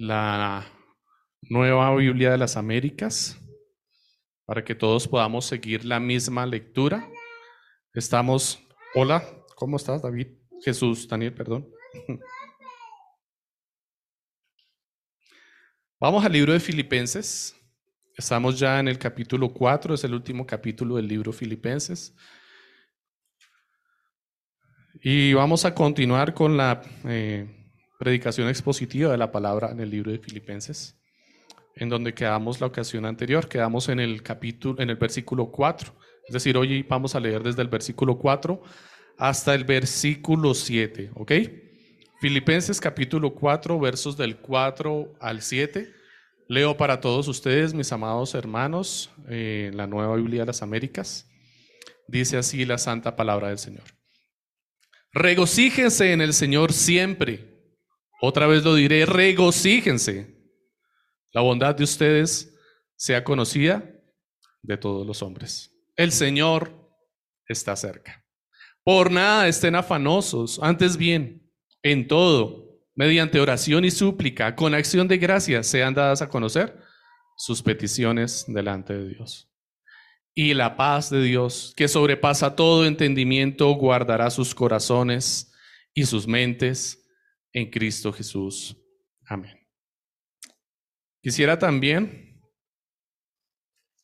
la nueva Biblia de las Américas para que todos podamos seguir la misma lectura. Estamos, hola, ¿cómo estás David? Jesús, Daniel, perdón. Vamos al libro de Filipenses. Estamos ya en el capítulo 4, es el último capítulo del libro Filipenses. Y vamos a continuar con la eh, predicación expositiva de la palabra en el libro de Filipenses, en donde quedamos la ocasión anterior, quedamos en el capítulo, en el versículo 4. Es decir, hoy vamos a leer desde el versículo 4 hasta el versículo 7, ¿ok? Filipenses capítulo 4, versos del 4 al 7. Leo para todos ustedes, mis amados hermanos, eh, la nueva Biblia de las Américas. Dice así la santa palabra del Señor. Regocíjense en el Señor siempre. Otra vez lo diré, regocíjense. La bondad de ustedes sea conocida de todos los hombres. El Señor está cerca. Por nada estén afanosos, antes bien, en todo, mediante oración y súplica, con acción de gracia, sean dadas a conocer sus peticiones delante de Dios y la paz de Dios, que sobrepasa todo entendimiento, guardará sus corazones y sus mentes en Cristo Jesús. Amén. Quisiera también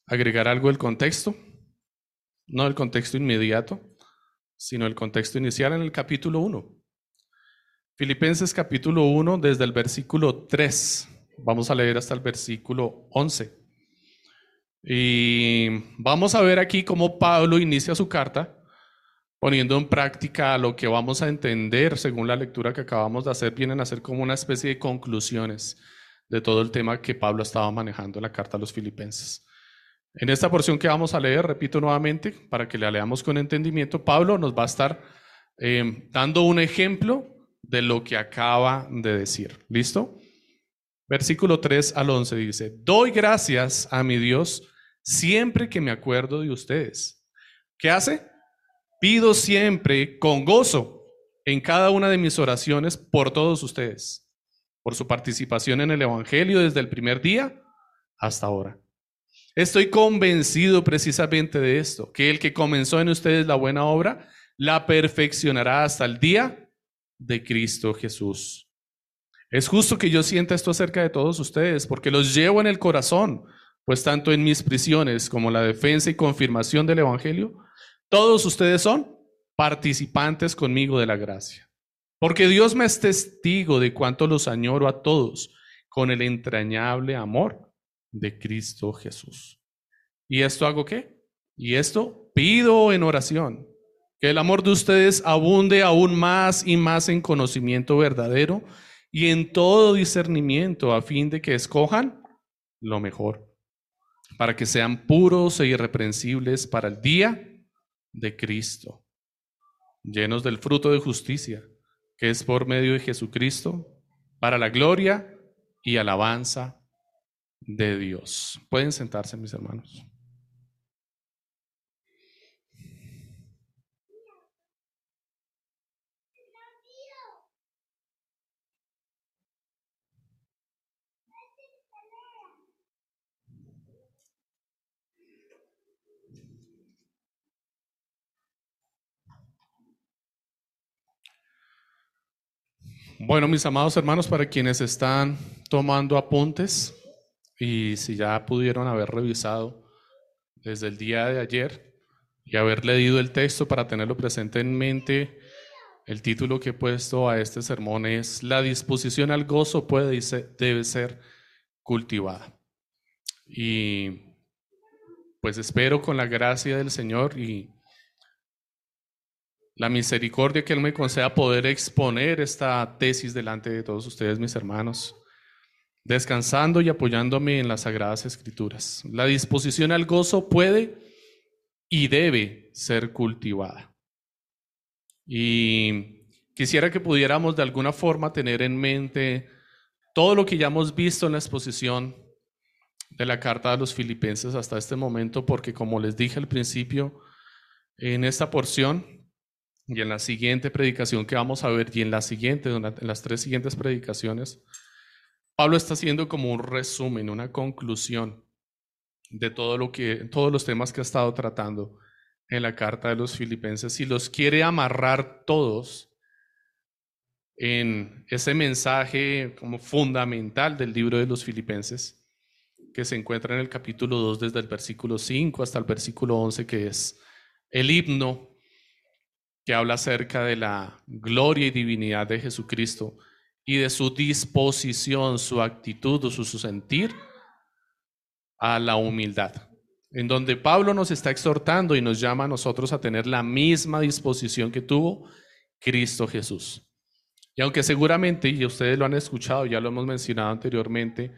agregar algo del contexto, no el contexto inmediato, sino el contexto inicial en el capítulo 1. Filipenses capítulo 1, desde el versículo 3, vamos a leer hasta el versículo 11. Y vamos a ver aquí cómo Pablo inicia su carta poniendo en práctica lo que vamos a entender según la lectura que acabamos de hacer, vienen a ser como una especie de conclusiones de todo el tema que Pablo estaba manejando en la carta a los filipenses. En esta porción que vamos a leer, repito nuevamente, para que la leamos con entendimiento, Pablo nos va a estar eh, dando un ejemplo de lo que acaba de decir. ¿Listo? Versículo 3 al 11 dice, doy gracias a mi Dios siempre que me acuerdo de ustedes. ¿Qué hace? Pido siempre con gozo en cada una de mis oraciones por todos ustedes, por su participación en el Evangelio desde el primer día hasta ahora. Estoy convencido precisamente de esto, que el que comenzó en ustedes la buena obra, la perfeccionará hasta el día de Cristo Jesús. Es justo que yo sienta esto acerca de todos ustedes, porque los llevo en el corazón, pues tanto en mis prisiones como la defensa y confirmación del Evangelio, todos ustedes son participantes conmigo de la gracia. Porque Dios me es testigo de cuánto los añoro a todos con el entrañable amor de Cristo Jesús. ¿Y esto hago qué? Y esto pido en oración, que el amor de ustedes abunde aún más y más en conocimiento verdadero y en todo discernimiento a fin de que escojan lo mejor para que sean puros e irreprensibles para el día de Cristo, llenos del fruto de justicia, que es por medio de Jesucristo, para la gloria y alabanza de Dios. Pueden sentarse, mis hermanos. Bueno, mis amados hermanos, para quienes están tomando apuntes y si ya pudieron haber revisado desde el día de ayer y haber leído el texto para tenerlo presente en mente, el título que he puesto a este sermón es La disposición al gozo puede y debe ser cultivada. Y pues espero con la gracia del Señor y la misericordia que Él me conceda poder exponer esta tesis delante de todos ustedes, mis hermanos, descansando y apoyándome en las sagradas escrituras. La disposición al gozo puede y debe ser cultivada. Y quisiera que pudiéramos de alguna forma tener en mente todo lo que ya hemos visto en la exposición de la carta a los filipenses hasta este momento, porque como les dije al principio, en esta porción y en la siguiente predicación que vamos a ver, y en la siguiente, en las tres siguientes predicaciones, Pablo está haciendo como un resumen, una conclusión de todo lo que, todos los temas que ha estado tratando en la carta de los filipenses y los quiere amarrar todos en ese mensaje como fundamental del libro de los filipenses que se encuentra en el capítulo 2 desde el versículo 5 hasta el versículo 11 que es el himno que habla acerca de la gloria y divinidad de Jesucristo y de su disposición, su actitud o su, sentir a la humildad, en donde Pablo nos está exhortando y nos llama a nosotros a tener la misma disposición que tuvo Cristo Jesús. Y aunque seguramente, y ustedes lo han escuchado, ya lo hemos mencionado anteriormente,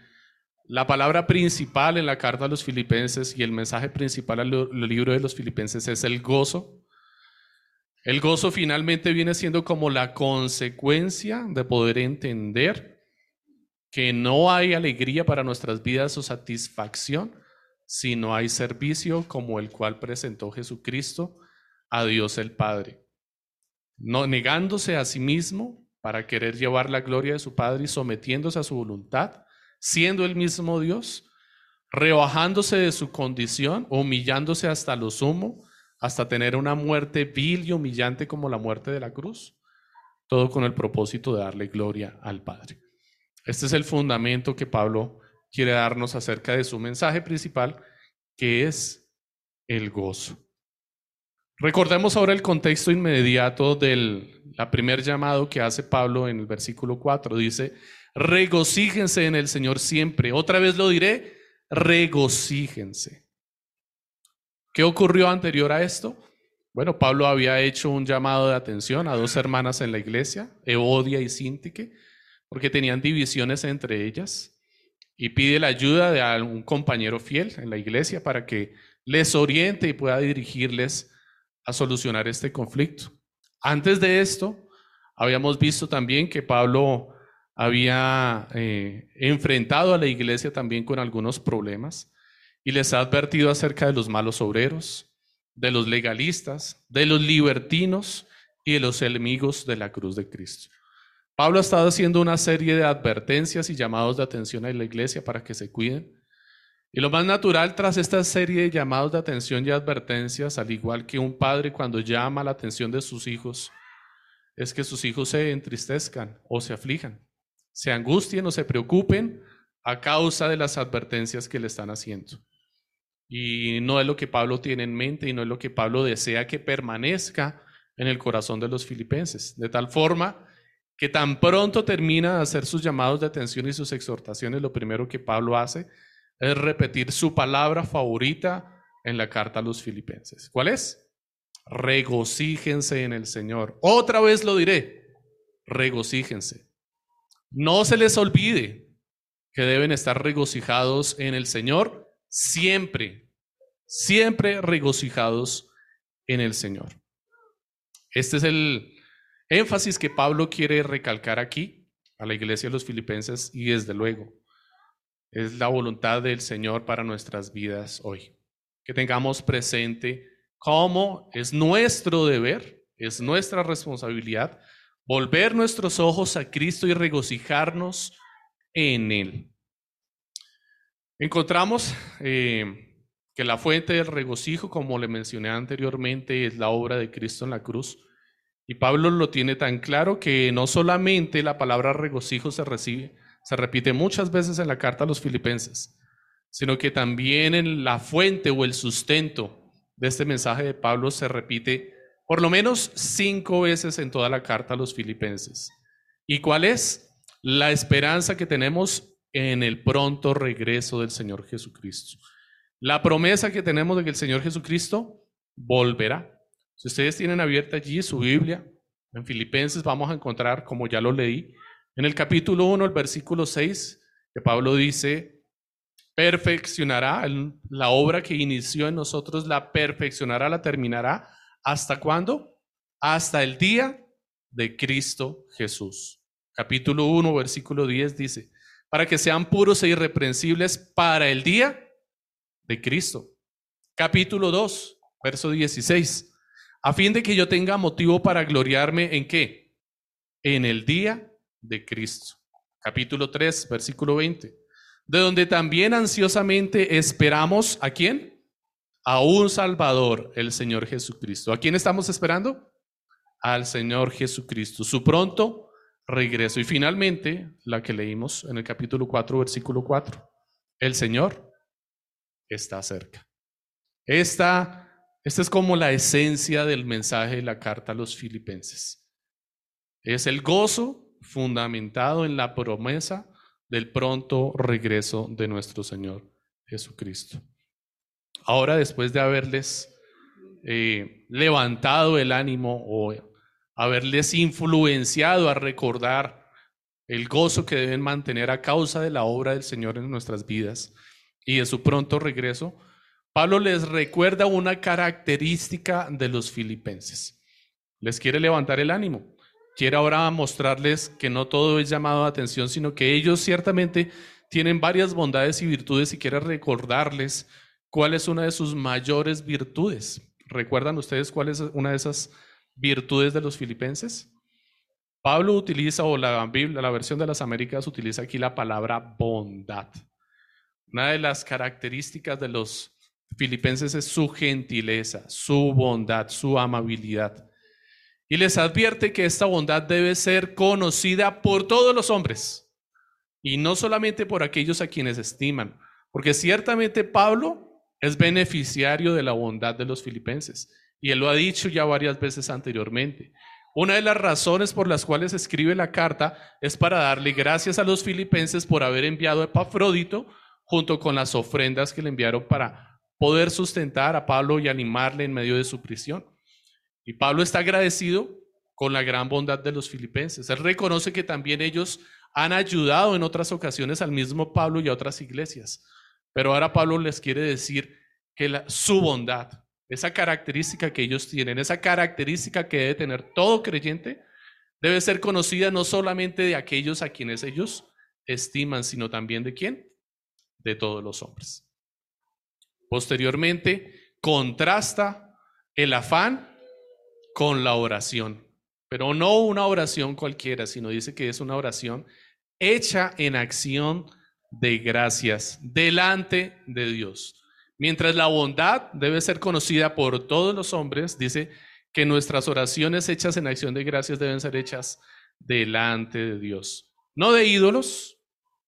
la palabra principal en la carta a los filipenses y el mensaje principal al libro de los filipenses es el gozo. El gozo finalmente viene siendo como la consecuencia de poder entender que no hay alegría para nuestras vidas o satisfacción si no hay servicio como el cual presentó Jesucristo a Dios el Padre. Negándose a sí mismo para querer llevar la gloria de su Padre y sometiéndose a su voluntad, siendo el mismo Dios, rebajándose de su condición, humillándose hasta lo sumo, hasta tener una muerte vil y humillante como la muerte de la cruz, todo con el propósito de darle gloria al Padre. Este es el fundamento que Pablo quiere darnos acerca de su mensaje principal, que es el gozo. Recordemos ahora el contexto inmediato del la primer llamado que hace Pablo en el versículo 4. Dice, regocíjense en el Señor siempre. Otra vez lo diré, regocíjense. ¿Qué ocurrió anterior a esto? Bueno, Pablo había hecho un llamado de atención a dos hermanas en la iglesia, Eodia y Sintique, porque tenían divisiones entre ellas, y pide la ayuda de un compañero fiel en la iglesia para que les oriente y pueda dirigirles a solucionar este conflicto. Antes de esto, habíamos visto también que Pablo había eh, enfrentado a la iglesia también con algunos problemas y les ha advertido acerca de los malos obreros, de los legalistas, de los libertinos y de los enemigos de la cruz de Cristo. Pablo ha estado haciendo una serie de advertencias y llamados de atención a la iglesia para que se cuiden y lo más natural tras esta serie de llamados de atención y advertencias, al igual que un padre cuando llama la atención de sus hijos, es que sus hijos se entristezcan o se aflijan, se angustien o se preocupen a causa de las advertencias que le están haciendo. Y no es lo que Pablo tiene en mente y no es lo que Pablo desea que permanezca en el corazón de los filipenses. De tal forma que tan pronto termina de hacer sus llamados de atención y sus exhortaciones, lo primero que Pablo hace es repetir su palabra favorita en la carta a los filipenses. ¿Cuál es? Regocíjense en el Señor. Otra vez lo diré, regocíjense. No se les olvide que deben estar regocijados en el Señor siempre, siempre regocijados en el Señor. Este es el énfasis que Pablo quiere recalcar aquí a la iglesia de los filipenses y desde luego es la voluntad del Señor para nuestras vidas hoy. Que tengamos presente cómo es nuestro deber, es nuestra responsabilidad volver nuestros ojos a Cristo y regocijarnos en Él. Encontramos eh, que la fuente del regocijo, como le mencioné anteriormente, es la obra de Cristo en la cruz. Y Pablo lo tiene tan claro que no solamente la palabra regocijo se recibe, se repite muchas veces en la carta a los filipenses, sino que también en la fuente o el sustento de este mensaje de Pablo se repite por lo menos cinco veces en toda la carta a los filipenses. ¿Y cuál es? La esperanza que tenemos en el pronto regreso del Señor Jesucristo. La promesa que tenemos de que el Señor Jesucristo volverá. Si ustedes tienen abierta allí su Biblia, en Filipenses vamos a encontrar, como ya lo leí, en el capítulo 1, el versículo 6, que Pablo dice, perfeccionará la obra que inició en nosotros, la perfeccionará, la terminará. ¿Hasta cuándo? Hasta el día de Cristo Jesús. Capítulo 1, versículo 10 dice, para que sean puros e irreprensibles para el día de Cristo. Capítulo 2, verso 16, a fin de que yo tenga motivo para gloriarme en qué? En el día de Cristo. capítulo 3, versículo 20, de donde también ansiosamente esperamos a quién? A un Salvador, el Señor Jesucristo. ¿A quién estamos esperando? Al Señor Jesucristo, su pronto regreso. Y finalmente, la que leímos en el capítulo 4, versículo 4, el Señor está cerca. Esta, esta es como la esencia del mensaje de la carta a los filipenses. Es el gozo fundamentado en la promesa del pronto regreso de nuestro Señor Jesucristo. Ahora, después de haberles eh, levantado el ánimo o haberles influenciado a recordar el gozo que deben mantener a causa de la obra del Señor en nuestras vidas y de su pronto regreso, Pablo les recuerda una característica de los filipenses. Les quiere levantar el ánimo. Quiere ahora mostrarles que no todo es llamado a atención, sino que ellos ciertamente tienen varias bondades y virtudes y quiere recordarles cuál es una de sus mayores virtudes. ¿Recuerdan ustedes cuál es una de esas virtudes de los filipenses? Pablo utiliza, o la Biblia, la versión de las Américas utiliza aquí la palabra bondad. Una de las características de los filipenses es su gentileza, su bondad, su amabilidad. Y les advierte que esta bondad debe ser conocida por todos los hombres y no solamente por aquellos a quienes estiman, porque ciertamente Pablo es beneficiario de la bondad de los filipenses y él lo ha dicho ya varias veces anteriormente. Una de las razones por las cuales escribe la carta es para darle gracias a los filipenses por haber enviado a Epafrodito junto con las ofrendas que le enviaron para poder sustentar a Pablo y animarle en medio de su prisión. Y Pablo está agradecido con la gran bondad de los filipenses. Él reconoce que también ellos han ayudado en otras ocasiones al mismo Pablo y a otras iglesias. Pero ahora Pablo les quiere decir que su bondad, esa característica que ellos tienen, esa característica que debe tener todo creyente, debe ser conocida no solamente de aquellos a quienes ellos estiman, sino también de quién? De todos los hombres. Posteriormente, contrasta el afán con la oración, pero no una oración cualquiera, sino dice que es una oración hecha en acción de gracias delante de Dios. Mientras la bondad debe ser conocida por todos los hombres, dice que nuestras oraciones hechas en acción de gracias deben ser hechas delante de Dios. No de ídolos,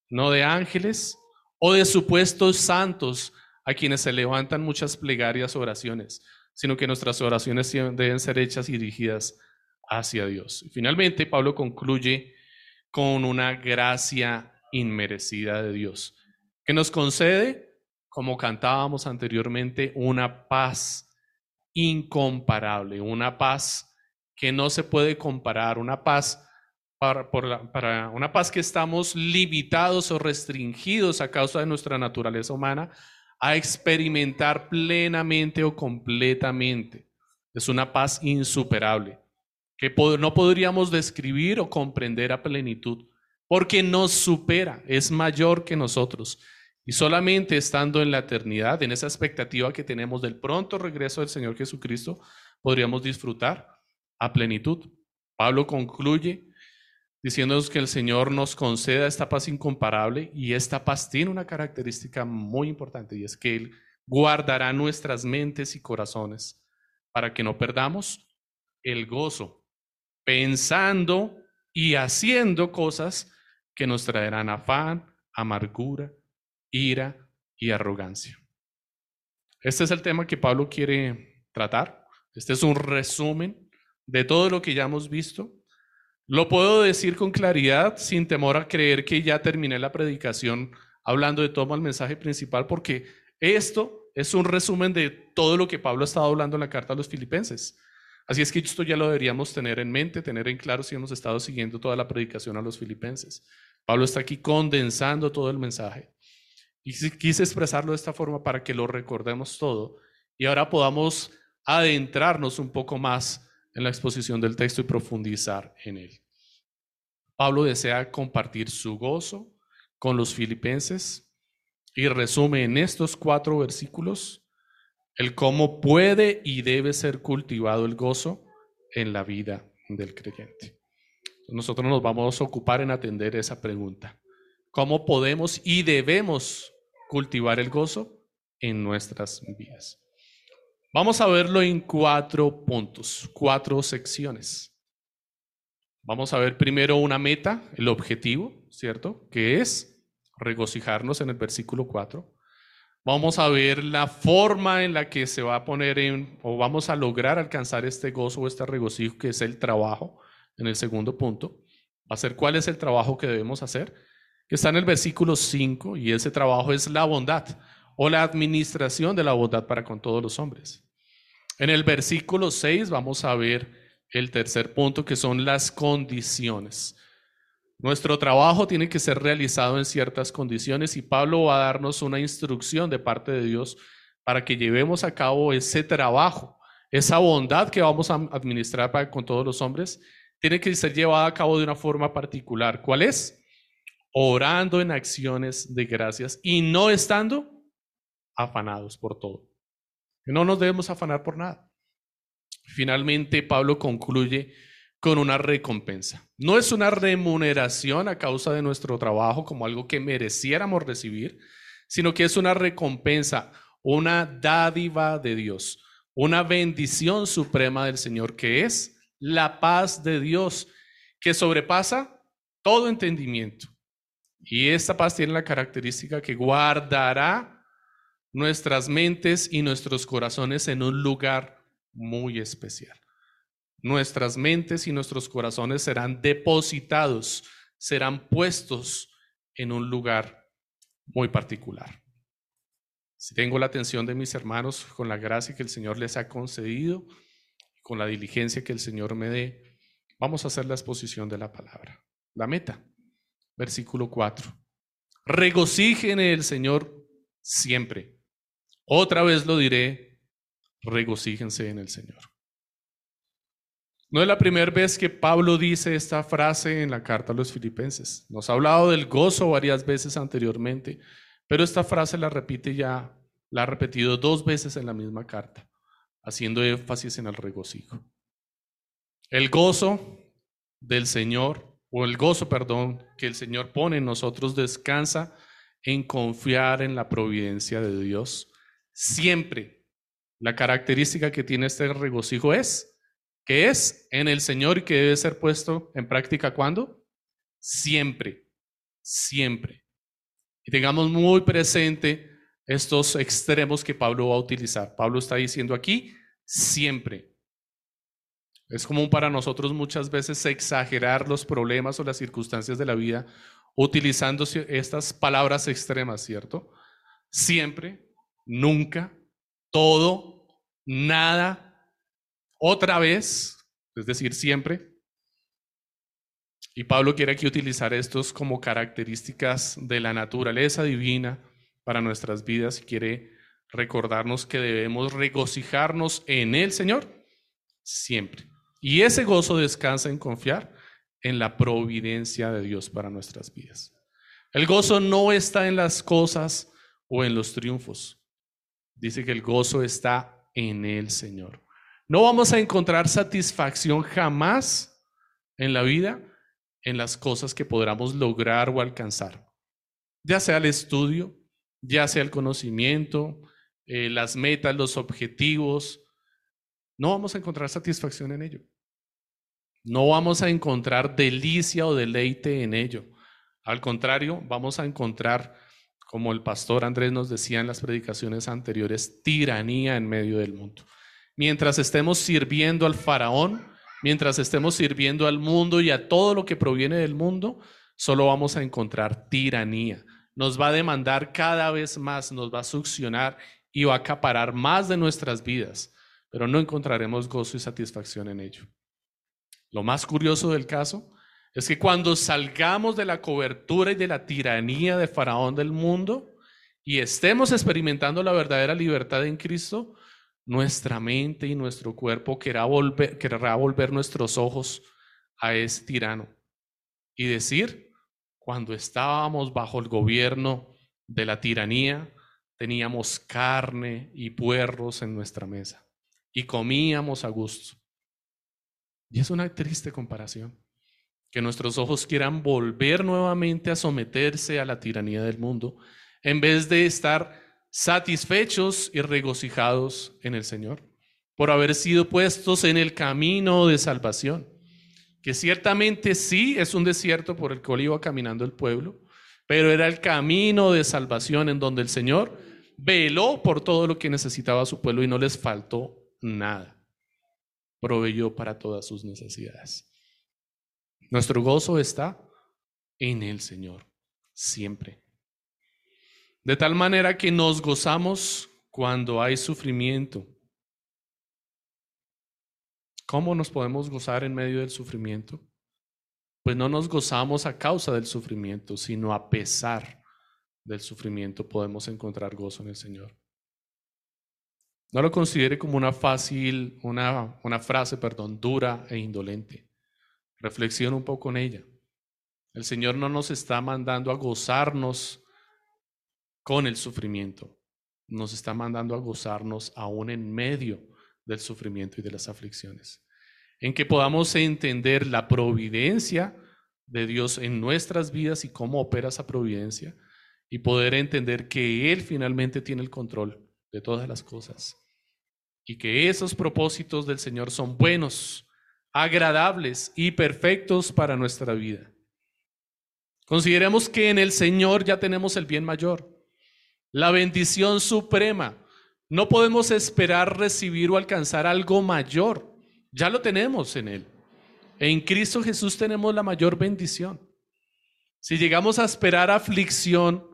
no de ángeles o de supuestos santos a quienes se levantan muchas plegarias o oraciones, sino que nuestras oraciones deben ser hechas y dirigidas hacia Dios. finalmente, Pablo concluye con una gracia inmerecida de Dios, que nos concede, como cantábamos anteriormente, una paz incomparable, una paz que no se puede comparar, una paz para, una paz que estamos limitados o restringidos a causa de nuestra naturaleza humana a experimentar plenamente o completamente. Es una paz insuperable que no podríamos describir o comprender a plenitud porque nos supera, es mayor que nosotros. Y solamente estando en la eternidad, en esa expectativa que tenemos del pronto regreso del Señor Jesucristo, podríamos disfrutar a plenitud. Pablo concluye diciéndonos que el Señor nos conceda esta paz incomparable y esta paz tiene una característica muy importante y es que Él guardará nuestras mentes y corazones para que no perdamos el gozo pensando y haciendo cosas que nos traerán afán, amargura, ira y arrogancia. Este es el tema que Pablo quiere tratar. Este es un resumen de todo lo que ya hemos visto. Lo puedo decir con claridad, sin temor a creer que ya terminé la predicación hablando de todo el mensaje principal, porque esto es un resumen de todo lo que Pablo ha estado hablando en la carta a los filipenses. Así es que esto ya lo deberíamos tener en mente, tener en claro si hemos estado siguiendo toda la predicación a los filipenses. Pablo está aquí condensando todo el mensaje. Y quise expresarlo de esta forma para que lo recordemos todo y ahora podamos adentrarnos un poco más en la exposición del texto y profundizar en él. Pablo desea compartir su gozo con los filipenses y resume en estos cuatro versículos el cómo puede y debe ser cultivado el gozo en la vida del creyente. Nosotros nos vamos a ocupar en atender esa pregunta. ¿Cómo podemos y debemos cultivar el gozo en nuestras vidas? Vamos a verlo en cuatro puntos, cuatro secciones. Vamos a ver primero una meta, el objetivo, ¿cierto? Que es regocijarnos en el versículo 4. Vamos a ver la forma en la que se va a poner en, o vamos a lograr alcanzar este gozo o este regocijo, que es el trabajo, en el segundo punto. Va a ser cuál es el trabajo que debemos hacer, que está en el versículo 5, y ese trabajo es la bondad o la administración de la bondad para con todos los hombres. En el versículo 6 vamos a ver el tercer punto, que son las condiciones. Nuestro trabajo tiene que ser realizado en ciertas condiciones y Pablo va a darnos una instrucción de parte de Dios para que llevemos a cabo ese trabajo, esa bondad que vamos a administrar para, con todos los hombres, tiene que ser llevada a cabo de una forma particular. ¿Cuál es? Orando en acciones de gracias y no estando afanados por todo. No nos debemos afanar por nada. Finalmente, Pablo concluye con una recompensa. No es una remuneración a causa de nuestro trabajo como algo que mereciéramos recibir, sino que es una recompensa, una dádiva de Dios, una bendición suprema del Señor, que es la paz de Dios, que sobrepasa todo entendimiento. Y esta paz tiene la característica que guardará nuestras mentes y nuestros corazones en un lugar muy especial nuestras mentes y nuestros corazones serán depositados, serán puestos en un lugar muy particular. Si tengo la atención de mis hermanos con la gracia que el Señor les ha concedido, con la diligencia que el Señor me dé, vamos a hacer la exposición de la palabra. La meta, versículo 4. Regocijen el Señor siempre. Otra vez lo diré, regocíjense en el Señor. No es la primera vez que Pablo dice esta frase en la carta a los filipenses. Nos ha hablado del gozo varias veces anteriormente, pero esta frase la repite ya, la ha repetido dos veces en la misma carta, haciendo énfasis en el regocijo. El gozo del Señor, o el gozo, perdón, que el Señor pone en nosotros descansa en confiar en la providencia de Dios. Siempre la característica que tiene este regocijo es que es en el Señor y que debe ser puesto en práctica cuando? Siempre, siempre. Y tengamos muy presente estos extremos que Pablo va a utilizar. Pablo está diciendo aquí, siempre. Es común para nosotros muchas veces exagerar los problemas o las circunstancias de la vida utilizando estas palabras extremas, ¿cierto? Siempre, nunca, todo, nada, otra vez, es decir, siempre. Y Pablo quiere aquí utilizar estos como características de la naturaleza divina para nuestras vidas y quiere recordarnos que debemos regocijarnos en el Señor siempre. Y ese gozo descansa en confiar en la providencia de Dios para nuestras vidas. El gozo no está en las cosas o en los triunfos. Dice que el gozo está en el Señor. No vamos a encontrar satisfacción jamás en la vida en las cosas que podamos lograr o alcanzar, ya sea el estudio, ya sea el conocimiento, eh, las metas, los objetivos. No vamos a encontrar satisfacción en ello. No vamos a encontrar delicia o deleite en ello. Al contrario, vamos a encontrar, como el pastor Andrés nos decía en las predicaciones anteriores, tiranía en medio del mundo mientras estemos sirviendo al faraón, mientras estemos sirviendo al mundo y a todo lo que proviene del mundo, solo vamos a encontrar tiranía. Nos va a demandar cada vez más, nos va a succionar y va a acaparar más de nuestras vidas, pero no encontraremos gozo y satisfacción en ello. Lo más curioso del caso es que cuando salgamos de la cobertura y de la tiranía de Faraón del mundo y estemos experimentando la verdadera libertad en Cristo, nuestra mente y nuestro cuerpo querrá volver, nuestros ojos a ese tirano y decir, cuando estábamos bajo el gobierno de la tiranía, teníamos carne y puerros en nuestra mesa y comíamos a gusto. Y es una triste comparación. que nuestros ojos quieran volver nuevamente a someterse a la tiranía del mundo, en vez de estar satisfechos y regocijados en el Señor, por haber sido puestos en el camino de salvación, que ciertamente sí es un desierto por el cual iba caminando el pueblo, pero era el camino de salvación en donde el Señor veló por todo lo que necesitaba su pueblo y no les faltó nada. Proveyó para todas sus necesidades. Nuestro gozo está en el Señor, siempre. De tal manera que nos gozamos cuando hay sufrimiento. ¿Cómo nos podemos gozar en medio del sufrimiento? Pues no nos gozamos a causa del sufrimiento, sino a pesar del sufrimiento podemos encontrar gozo en el Señor. No lo considere como una fácil, una, una frase, perdón, dura e indolente. Reflexiona un poco en ella. El Señor no nos está mandando a gozarnos con el sufrimiento. Nos está mandando a gozarnos aún en medio del sufrimiento y de las aflicciones. En que podamos entender la providencia de Dios en nuestras vidas y cómo opera esa providencia y poder entender que Él finalmente tiene el control de todas las cosas y que esos propósitos del Señor son buenos, agradables y perfectos para nuestra vida. Consideremos que en el Señor ya tenemos el bien mayor, la bendición suprema. No podemos esperar recibir o alcanzar algo mayor. Ya lo tenemos en Él. En Cristo Jesús tenemos la mayor bendición. Si llegamos a esperar aflicción,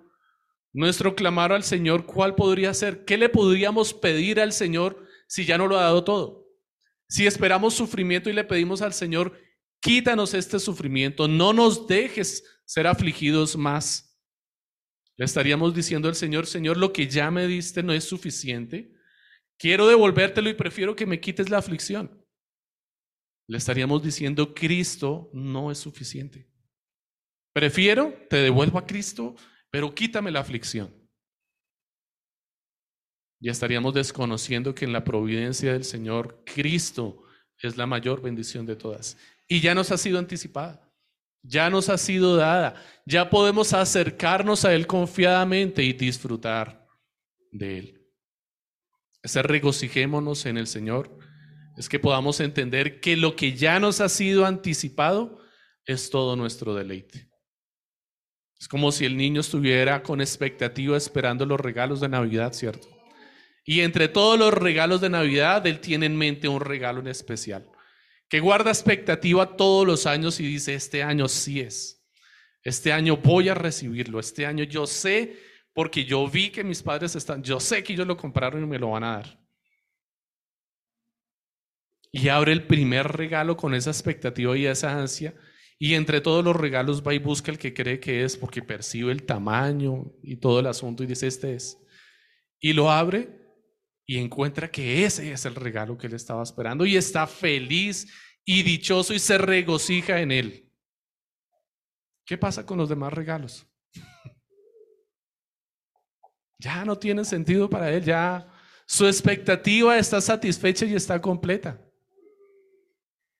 nuestro clamar al Señor, ¿cuál podría ser? ¿Qué le podríamos pedir al Señor si ya no lo ha dado todo? Si esperamos sufrimiento y le pedimos al Señor, quítanos este sufrimiento, no nos dejes ser afligidos más. Le estaríamos diciendo al Señor, Señor, lo que ya me diste no es suficiente. Quiero devolvértelo y prefiero que me quites la aflicción. Le estaríamos diciendo, Cristo no es suficiente. Prefiero, te devuelvo a Cristo, pero quítame la aflicción. Ya estaríamos desconociendo que en la providencia del Señor, Cristo es la mayor bendición de todas. Y ya nos ha sido anticipada, ya nos ha sido dada, ya podemos acercarnos a Él confiadamente y disfrutar de Él. Ese regocijémonos en el Señor es que podamos entender que lo que ya nos ha sido anticipado es todo nuestro deleite. Es como si el niño estuviera con expectativa esperando los regalos de Navidad, ¿cierto? Y entre todos los regalos de Navidad, Él tiene en mente un regalo en especial, que guarda expectativa todos los años y dice, este año sí es, este año voy a recibirlo, este año yo sé, porque yo vi que mis padres están, yo sé que ellos lo compraron y me lo van a dar. Y abre el primer regalo con esa expectativa y esa ansia. Y entre todos los regalos va y busca el que cree que es porque percibe el tamaño y todo el asunto y dice, este es. Y lo abre y encuentra que ese es el regalo que él estaba esperando y está feliz y dichoso y se regocija en él. ¿Qué pasa con los demás regalos? ya no tienen sentido para él, ya su expectativa está satisfecha y está completa.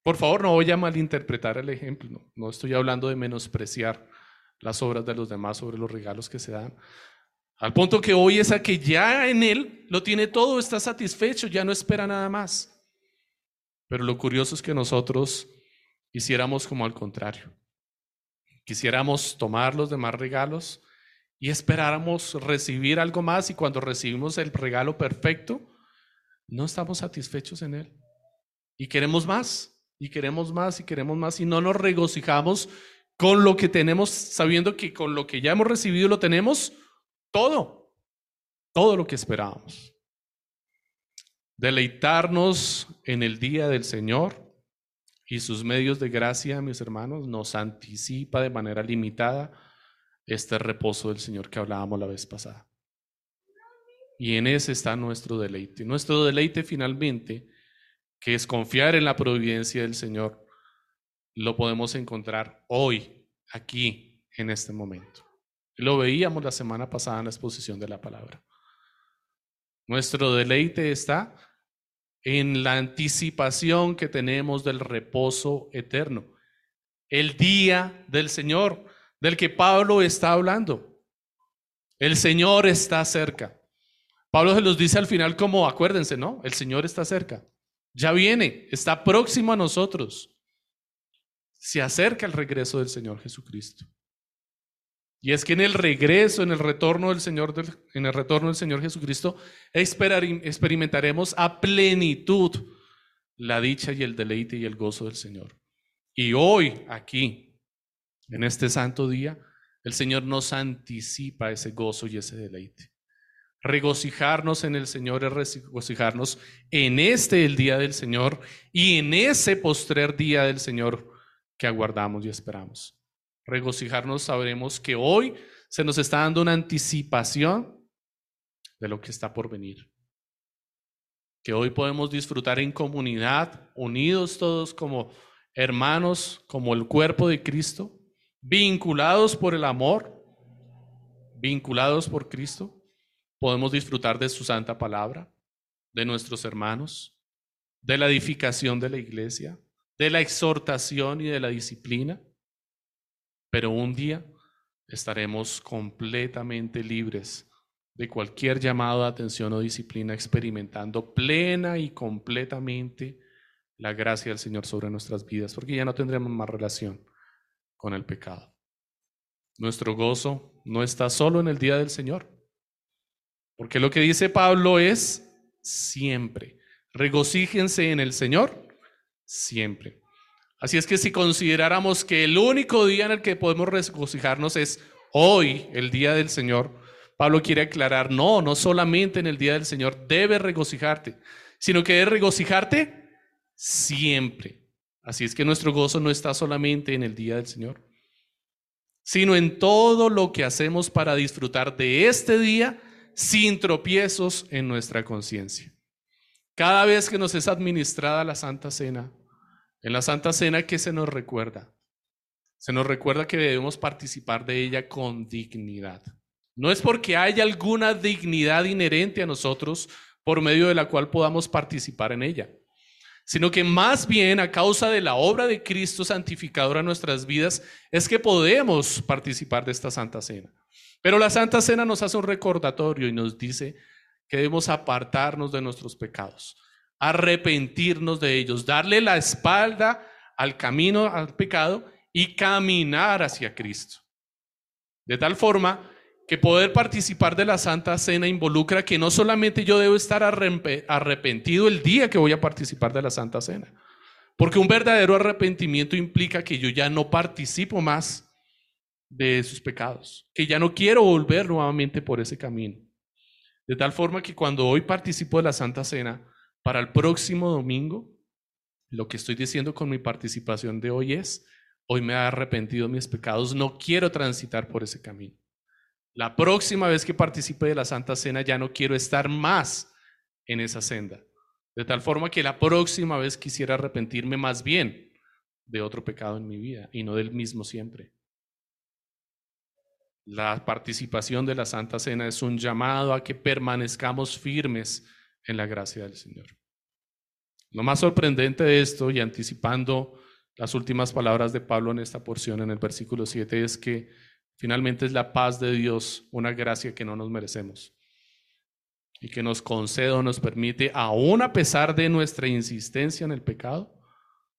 Por favor, no voy a malinterpretar el ejemplo, no, no estoy hablando de menospreciar las obras de los demás sobre los regalos que se dan. Al punto que hoy es a que ya en él lo tiene todo, está satisfecho, ya no espera nada más. Pero lo curioso es que nosotros hiciéramos como al contrario. Quisiéramos tomar los demás regalos y esperáramos recibir algo más y cuando recibimos el regalo perfecto, no estamos satisfechos en él. Y queremos más, y queremos más, y queremos más, y no nos regocijamos con lo que tenemos, sabiendo que con lo que ya hemos recibido lo tenemos todo, todo lo que esperábamos. Deleitarnos en el día del Señor y sus medios de gracia, mis hermanos, nos anticipa de manera limitada este reposo del Señor que hablábamos la vez pasada. Y en ese está nuestro deleite. Nuestro deleite finalmente, que es confiar en la providencia del Señor, lo podemos encontrar hoy, aquí, en este momento. Lo veíamos la semana pasada en la exposición de la palabra. Nuestro deleite está en la anticipación que tenemos del reposo eterno. el día del Señor, del que Pablo está hablando. El Señor está cerca. Pablo se los dice al final como, acuérdense, ¿no? El Señor está cerca. Ya viene, está próximo a nosotros. Se acerca el regreso del Señor Jesucristo. Y es que en el regreso, en el retorno del Señor, en el retorno del Señor Jesucristo, experimentaremos a plenitud la dicha y el deleite y el gozo del Señor. Y hoy, aquí, en este santo día, el Señor nos anticipa ese gozo y ese deleite. Regocijarnos en el Señor es regocijarnos en este, el día del Señor, y en ese postrer día del Señor que aguardamos y esperamos regocijarnos, sabremos que hoy se nos está dando una anticipación de lo que está por venir. Que hoy podemos disfrutar en comunidad, unidos todos como hermanos, como el cuerpo de Cristo, vinculados por el amor, vinculados por Cristo. Podemos disfrutar de su santa palabra, de nuestros hermanos, de la edificación de la iglesia, de la exhortación y de la disciplina pero un día estaremos completamente libres de cualquier llamado de atención o disciplina, experimentando plena y completamente la gracia del Señor sobre nuestras vidas, porque ya no tendremos más relación con el pecado. Nuestro gozo no está solo en el día del Señor, porque lo que dice Pablo es siempre. Regocíjense en el Señor siempre. Así es que si consideráramos que el único día en el que podemos regocijarnos es hoy, el día del Señor, Pablo quiere aclarar, no, no solamente en el día del Señor debes regocijarte, sino que debes regocijarte siempre. Así es que nuestro gozo no está solamente en el día del Señor, sino en todo lo que hacemos para disfrutar de este día sin tropiezos en nuestra conciencia. Cada vez que nos es administrada la Santa Cena, en la Santa Cena, ¿qué se nos recuerda? Se nos recuerda que debemos participar de ella con dignidad. No es porque haya alguna dignidad inherente a nosotros por medio de la cual podamos participar en ella, sino que más bien a causa de la obra de Cristo santificadora en nuestras vidas es que podemos participar de esta Santa Cena. Pero la Santa Cena nos hace un recordatorio y nos dice que debemos apartarnos de nuestros pecados arrepentirnos de ellos, darle la espalda al camino, al pecado y caminar hacia Cristo. De tal forma que poder participar de la Santa Cena involucra que no solamente yo debo estar arrepentido el día que voy a participar de la Santa Cena, porque un verdadero arrepentimiento implica que yo ya no participo más de sus pecados, que ya no quiero volver nuevamente por ese camino. De tal forma que cuando hoy participo de la Santa Cena, para el próximo domingo, lo que estoy diciendo con mi participación de hoy es, hoy me he arrepentido mis pecados, no quiero transitar por ese camino. La próxima vez que participe de la Santa Cena ya no quiero estar más en esa senda. De tal forma que la próxima vez quisiera arrepentirme más bien de otro pecado en mi vida y no del mismo siempre. La participación de la Santa Cena es un llamado a que permanezcamos firmes en la gracia del Señor. Lo más sorprendente de esto, y anticipando las últimas palabras de Pablo en esta porción, en el versículo 7, es que finalmente es la paz de Dios, una gracia que no nos merecemos y que nos concede o nos permite, aún a pesar de nuestra insistencia en el pecado,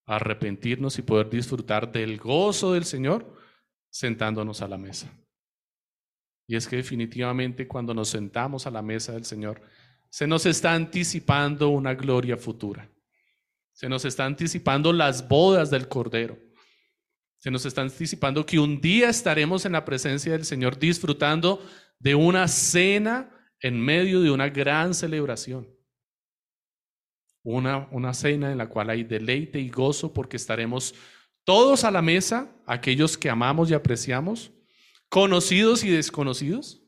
arrepentirnos y poder disfrutar del gozo del Señor sentándonos a la mesa. Y es que definitivamente cuando nos sentamos a la mesa del Señor, se nos está anticipando una gloria futura. Se nos está anticipando las bodas del Cordero. Se nos está anticipando que un día estaremos en la presencia del Señor disfrutando de una cena en medio de una gran celebración. Una, una cena en la cual hay deleite y gozo porque estaremos todos a la mesa, aquellos que amamos y apreciamos, conocidos y desconocidos,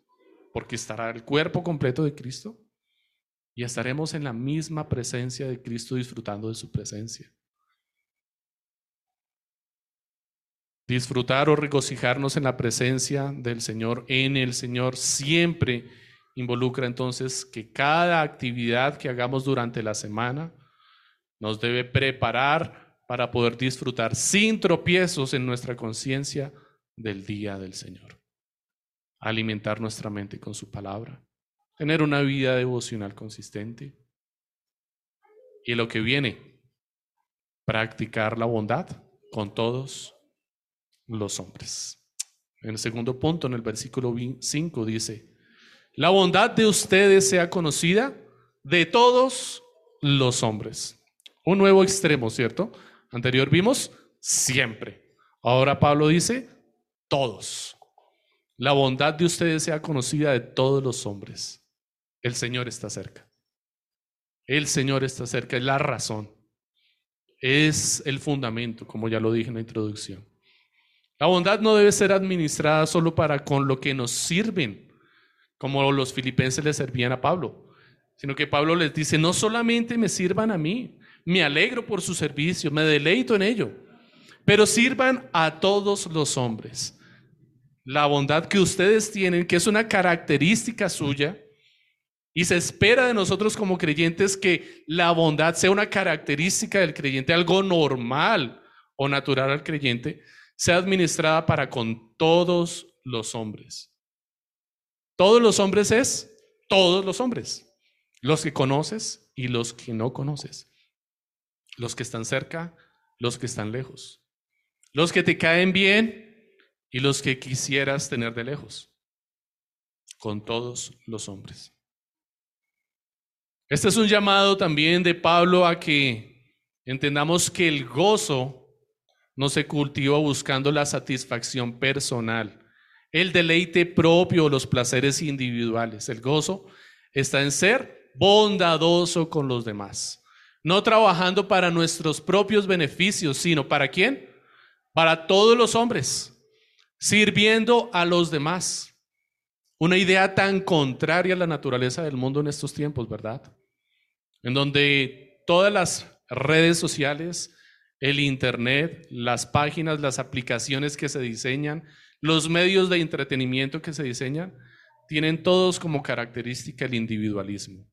porque estará el cuerpo completo de Cristo y estaremos en la misma presencia de Cristo disfrutando de su presencia. Disfrutar o regocijarnos en la presencia del Señor, en el Señor, siempre involucra entonces que cada actividad que hagamos durante la semana nos debe preparar para poder disfrutar sin tropiezos en nuestra conciencia del día del Señor. Alimentar nuestra mente con su palabra, tener una vida devocional consistente. Y lo que viene, practicar la bondad con todos los hombres. En el segundo punto, en el versículo 5 dice, la bondad de ustedes sea conocida de todos los hombres. Un nuevo extremo, ¿cierto? Anterior vimos siempre. Ahora Pablo dice todos. La bondad de ustedes sea conocida de todos los hombres. El Señor está cerca. El Señor está cerca, es la razón. Es el fundamento, como ya lo dije en la introducción. La bondad no debe ser administrada solo para con lo que nos sirven, como los filipenses le servían a Pablo, sino que Pablo les dice, no solamente me sirvan a mí, me alegro por su servicio, me deleito en ello, pero sirvan a todos los hombres. La bondad que ustedes tienen, que es una característica suya, y se espera de nosotros como creyentes que la bondad sea una característica del creyente, algo normal o natural al creyente, sea administrada para con todos los hombres. Todos los hombres es todos los hombres, los que conoces y los que no conoces los que están cerca, los que están lejos, los que te caen bien y los que quisieras tener de lejos, con todos los hombres. Este es un llamado también de Pablo a que entendamos que el gozo no se cultiva buscando la satisfacción personal, el deleite propio, los placeres individuales. El gozo está en ser bondadoso con los demás no trabajando para nuestros propios beneficios, sino para quién? Para todos los hombres, sirviendo a los demás. Una idea tan contraria a la naturaleza del mundo en estos tiempos, ¿verdad? En donde todas las redes sociales, el Internet, las páginas, las aplicaciones que se diseñan, los medios de entretenimiento que se diseñan, tienen todos como característica el individualismo.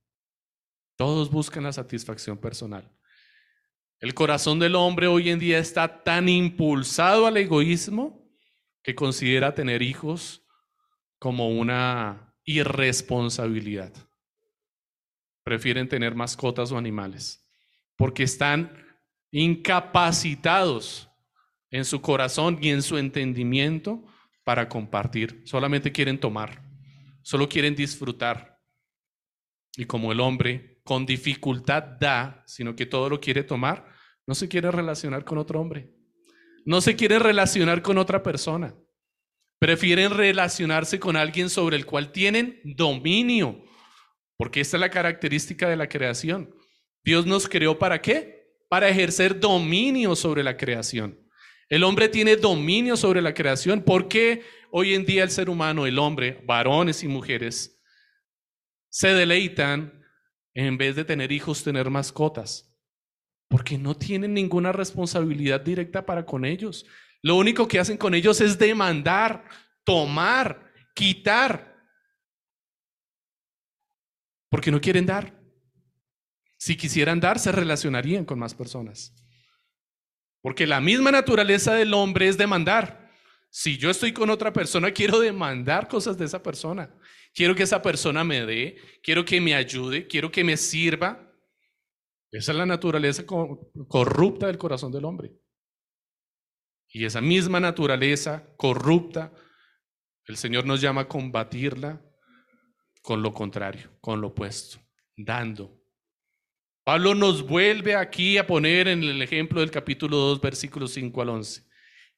Todos buscan la satisfacción personal. El corazón del hombre hoy en día está tan impulsado al egoísmo que considera tener hijos como una irresponsabilidad. Prefieren tener mascotas o animales porque están incapacitados en su corazón y en su entendimiento para compartir. Solamente quieren tomar, solo quieren disfrutar. Y como el hombre con dificultad da, sino que todo lo quiere tomar, no se quiere relacionar con otro hombre. No se quiere relacionar con otra persona. Prefieren relacionarse con alguien sobre el cual tienen dominio, porque esta es la característica de la creación. Dios nos creó para qué? Para ejercer dominio sobre la creación. El hombre tiene dominio sobre la creación. ¿Por qué hoy en día el ser humano, el hombre, varones y mujeres, se deleitan en vez de tener hijos, tener mascotas. Porque no tienen ninguna responsabilidad directa para con ellos. Lo único que hacen con ellos es demandar, tomar, quitar. Porque no quieren dar. Si quisieran dar, se relacionarían con más personas. Porque la misma naturaleza del hombre es demandar. Si yo estoy con otra persona, quiero demandar cosas de esa persona. Quiero que esa persona me dé, quiero que me ayude, quiero que me sirva. Esa es la naturaleza corrupta del corazón del hombre. Y esa misma naturaleza corrupta, el Señor nos llama a combatirla con lo contrario, con lo opuesto, dando. Pablo nos vuelve aquí a poner en el ejemplo del capítulo 2, versículos 5 al 11.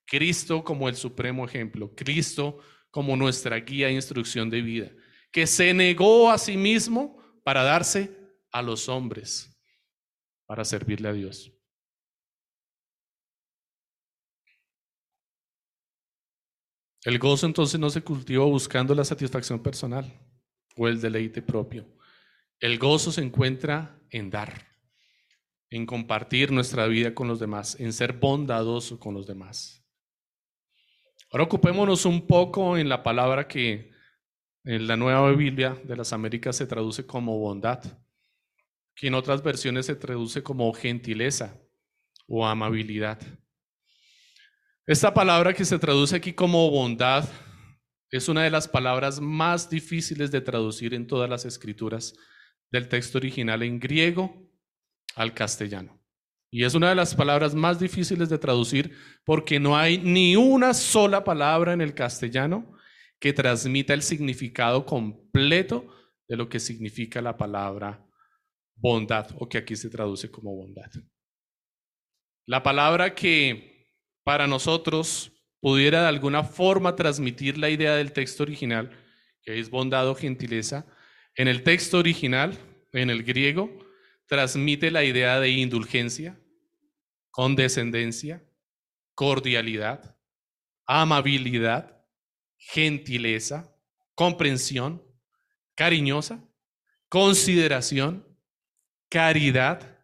Cristo como el supremo ejemplo, Cristo como nuestra guía e instrucción de vida que se negó a sí mismo para darse a los hombres, para servirle a Dios. El gozo entonces no se cultiva buscando la satisfacción personal o el deleite propio. El gozo se encuentra en dar, en compartir nuestra vida con los demás, en ser bondadoso con los demás. Ahora ocupémonos un poco en la palabra que en la Nueva Biblia de las Américas se traduce como bondad, que en otras versiones se traduce como gentileza o amabilidad. Esta palabra que se traduce aquí como bondad es una de las palabras más difíciles de traducir en todas las escrituras del texto original en griego al castellano. Y es una de las palabras más difíciles de traducir porque no hay ni una sola palabra en el castellano que transmita el significado completo de lo que significa la palabra bondad o que aquí se traduce como bondad. La palabra que para nosotros pudiera de alguna forma transmitir la idea del texto original, que es bondad o gentileza, en el texto original, en el griego, transmite la idea de indulgencia, condescendencia, cordialidad, amabilidad, gentileza, comprensión, cariñosa, consideración, caridad,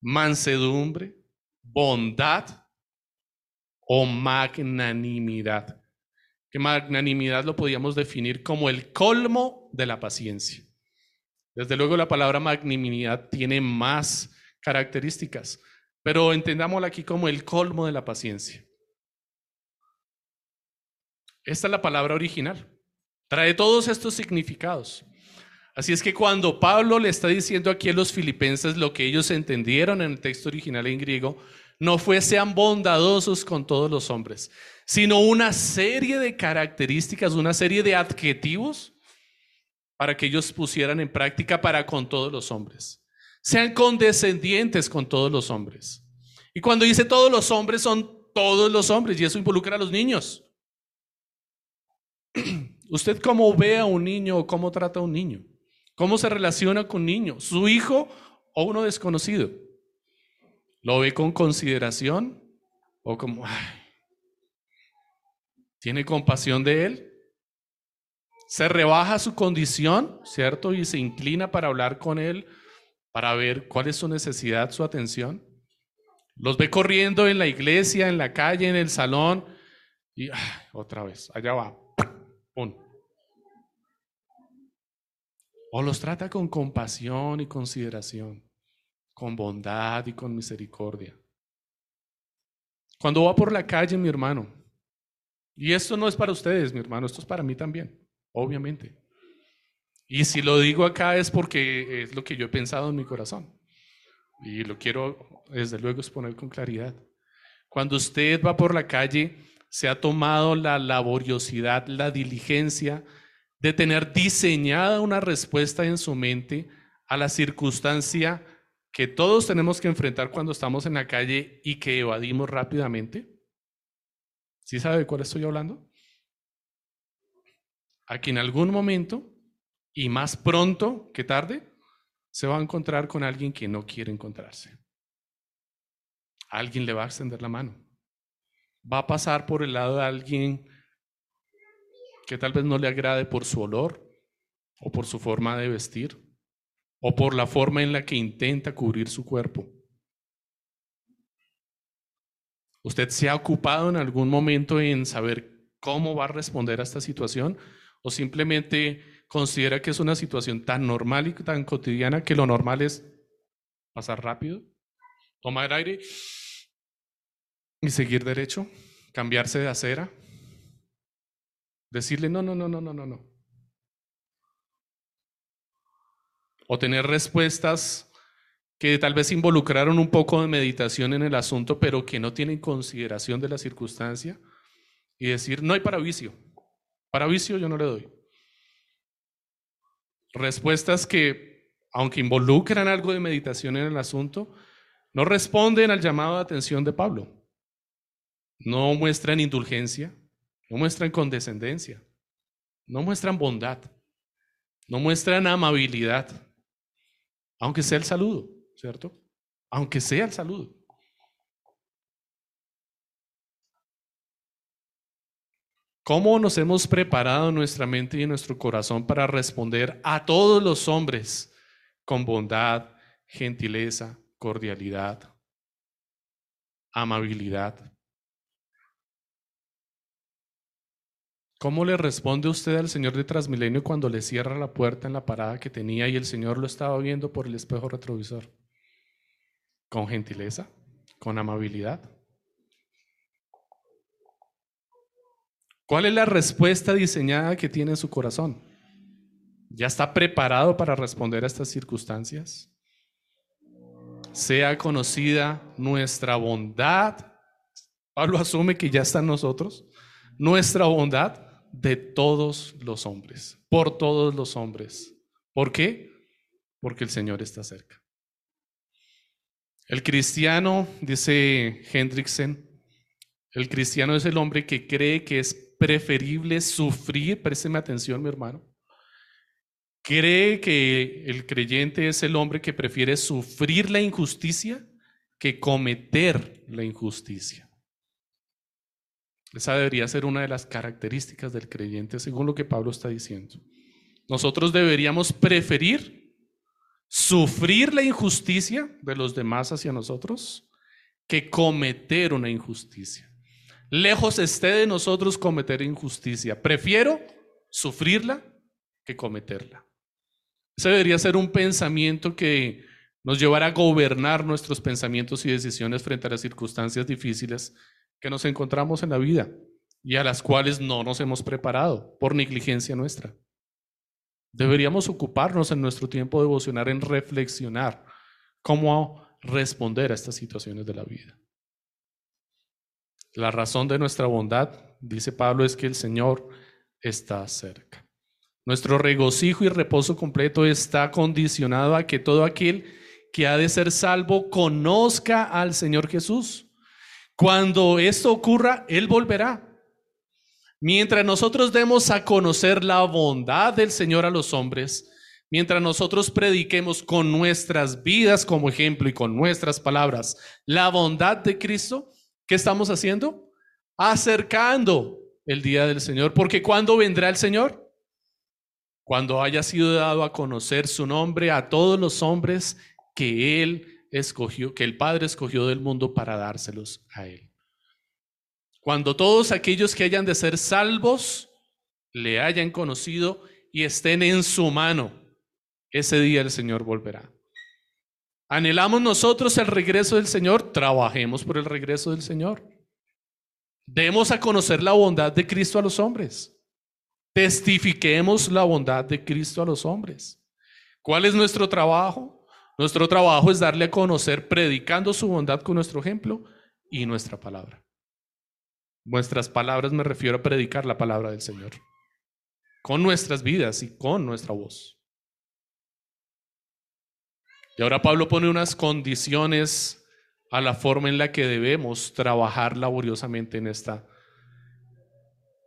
mansedumbre, bondad o magnanimidad. Que magnanimidad lo podíamos definir como el colmo de la paciencia. Desde luego la palabra magnanimidad tiene más características, pero entendámosla aquí como el colmo de la paciencia. Esta es la palabra original. Trae todos estos significados. Así es que cuando Pablo le está diciendo aquí a los filipenses lo que ellos entendieron en el texto original en griego, no fue sean bondadosos con todos los hombres, sino una serie de características, una serie de adjetivos para que ellos pusieran en práctica para con todos los hombres. Sean condescendientes con todos los hombres. Y cuando dice todos los hombres, son todos los hombres, y eso involucra a los niños. ¿Usted cómo ve a un niño o cómo trata a un niño? ¿Cómo se relaciona con un niño? ¿Su hijo o uno desconocido? ¿Lo ve con consideración o como, tiene compasión de él? Se rebaja su condición, ¿cierto? Y se inclina para hablar con él, para ver cuál es su necesidad, su atención. Los ve corriendo en la iglesia, en la calle, en el salón, y otra vez, allá va. O los trata con compasión y consideración con bondad y con misericordia. Cuando va por la calle, mi hermano, y esto no es para ustedes, mi hermano, esto es para mí también, obviamente. Y si lo digo acá es porque es lo que yo he pensado en mi corazón. Y lo quiero, desde luego, exponer con claridad. Cuando usted va por la calle, se ha tomado la laboriosidad, la diligencia de tener diseñada una respuesta en su mente a la circunstancia que todos tenemos que enfrentar cuando estamos en la calle y que evadimos rápidamente? ¿Sí sabe de cuál estoy hablando? A que en algún momento, y más pronto que tarde, se va a encontrar con alguien que no quiere encontrarse. Alguien le va a extender la mano. Va a pasar por el lado de alguien que tal vez no le agrade por su olor o por su forma de vestir o por la forma en la que intenta cubrir su cuerpo. ¿Usted se ha ocupado en algún momento en saber cómo va a responder a esta situación o simplemente considera que es una situación tan normal y tan cotidiana que lo normal es pasar rápido, tomar aire y seguir derecho, cambiarse de acera, decirle no, no, no, no, no, no, no. O tener respuestas que tal vez involucraron un poco de meditación en el asunto, pero que no tienen consideración de la circunstancia, y decir, no hay para vicio. Para vicio yo no le doy. Respuestas que, aunque involucran algo de meditación en el asunto, no responden al llamado de atención de Pablo. No muestran indulgencia, no muestran condescendencia, no muestran bondad, no muestran amabilidad. Aunque sea el saludo, ¿cierto? Aunque sea el saludo. ¿Cómo nos hemos preparado nuestra mente y nuestro corazón para responder a todos los hombres con bondad, gentileza, cordialidad, amabilidad? ¿Cómo le responde usted al Señor de Transmilenio cuando le cierra la puerta en la parada que tenía y el Señor lo estaba viendo por el espejo retrovisor? ¿Con gentileza? con amabilidad. ¿Cuál es la respuesta diseñada que tiene en su corazón? ¿Ya está preparado para responder a estas circunstancias? Sea conocida nuestra bondad. Pablo asume que ya está en nosotros. Nuestra bondad de todos los hombres, por todos los hombres. ¿Por qué? Porque el Señor está cerca. El cristiano, dice Hendrickson, el cristiano es el hombre que cree que es preferible sufrir, présteme atención mi hermano, cree que el creyente es el hombre que prefiere sufrir la injusticia que cometer la injusticia. Esa debería ser una de las características del creyente, según lo que Pablo está diciendo. Nosotros deberíamos preferir sufrir la injusticia de los demás hacia nosotros que cometer una injusticia. Lejos esté de nosotros cometer injusticia. Prefiero sufrirla que cometerla. Ese debería ser un pensamiento que nos llevará a gobernar nuestros pensamientos y decisiones frente a las circunstancias difíciles que nos encontramos en la vida y a las cuales no nos hemos preparado por negligencia nuestra. Deberíamos ocuparnos en nuestro tiempo devocional en reflexionar cómo responder a estas situaciones de la vida. La razón de nuestra bondad, dice Pablo, es que el Señor está cerca. Nuestro regocijo y reposo completo está condicionado a que todo aquel que ha de ser salvo conozca al Señor Jesús. Cuando esto ocurra, Él volverá. Mientras nosotros demos a conocer la bondad del Señor a los hombres, mientras nosotros prediquemos con nuestras vidas como ejemplo y con nuestras palabras la bondad de Cristo, ¿Qué estamos haciendo? Acercando el día del Señor. Porque ¿cuándo vendrá el Señor? Cuando haya sido dado a conocer su nombre a todos los hombres que Él escogió, que el Padre escogió del mundo para dárselos a Él. Cuando todos aquellos que hayan de ser salvos le hayan conocido y estén en su mano, ese día el Señor volverá. Anhelamos nosotros el regreso del Señor, trabajemos por el regreso del Señor. Demos a conocer la bondad de Cristo a los hombres. Testifiquemos la bondad de Cristo a los hombres. ¿Cuál es nuestro trabajo? Nuestro trabajo es darle a conocer, predicando su bondad con nuestro ejemplo y nuestra palabra. Nuestras palabras me refiero a predicar la palabra del Señor. Con nuestras vidas y con nuestra voz. Y ahora Pablo pone unas condiciones a la forma en la que debemos trabajar laboriosamente en, esta,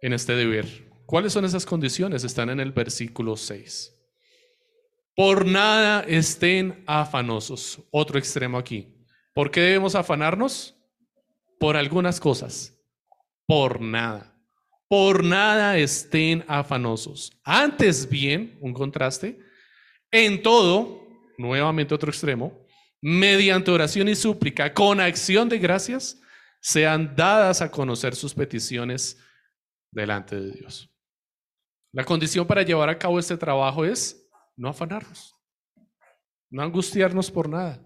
en este deber. ¿Cuáles son esas condiciones? Están en el versículo 6. Por nada estén afanosos. Otro extremo aquí. ¿Por qué debemos afanarnos? Por algunas cosas. Por nada. Por nada estén afanosos. Antes bien, un contraste, en todo, nuevamente otro extremo, mediante oración y súplica, con acción de gracias, sean dadas a conocer sus peticiones delante de Dios. La condición para llevar a cabo este trabajo es no afanarnos, no angustiarnos por nada.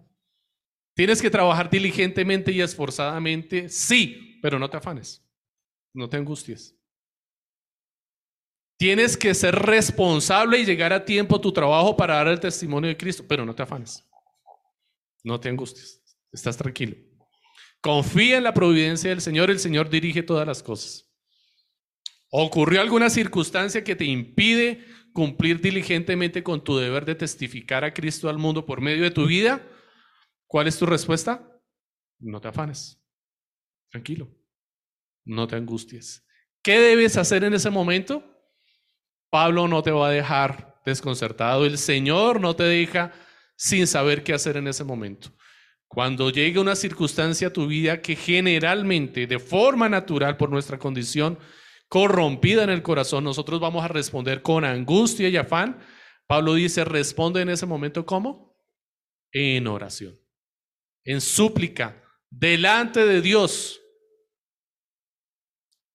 Tienes que trabajar diligentemente y esforzadamente, sí, pero no te afanes, no te angusties. Tienes que ser responsable y llegar a tiempo a tu trabajo para dar el testimonio de Cristo, pero no te afanes. No te angusties. Estás tranquilo. Confía en la providencia del Señor, el Señor dirige todas las cosas. ¿Ocurrió alguna circunstancia que te impide cumplir diligentemente con tu deber de testificar a Cristo al mundo por medio de tu vida? ¿Cuál es tu respuesta? No te afanes. Tranquilo. No te angusties. ¿Qué debes hacer en ese momento? Pablo no te va a dejar desconcertado. El Señor no te deja sin saber qué hacer en ese momento. Cuando llegue una circunstancia a tu vida que generalmente, de forma natural, por nuestra condición corrompida en el corazón, nosotros vamos a responder con angustia y afán. Pablo dice, responde en ese momento ¿cómo? En oración, en súplica, delante de Dios,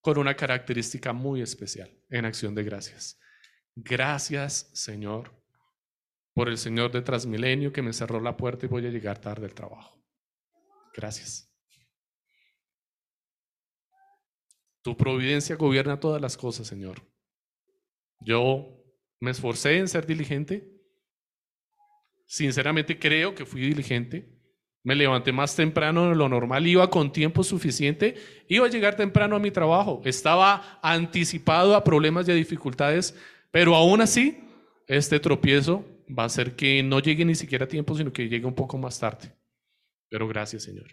con una característica muy especial, en acción de gracias. Gracias, Señor, por el Señor de Transmilenio que me cerró la puerta y voy a llegar tarde al trabajo. Gracias. Tu providencia gobierna todas las cosas, Señor. Yo me esforcé en ser diligente. Sinceramente creo que fui diligente. Me levanté más temprano de lo normal, iba con tiempo suficiente, iba a llegar temprano a mi trabajo, estaba anticipado a problemas y a dificultades, pero aún así, este tropiezo va a hacer que no llegue ni siquiera a tiempo, sino que llegue un poco más tarde. Pero gracias, Señor.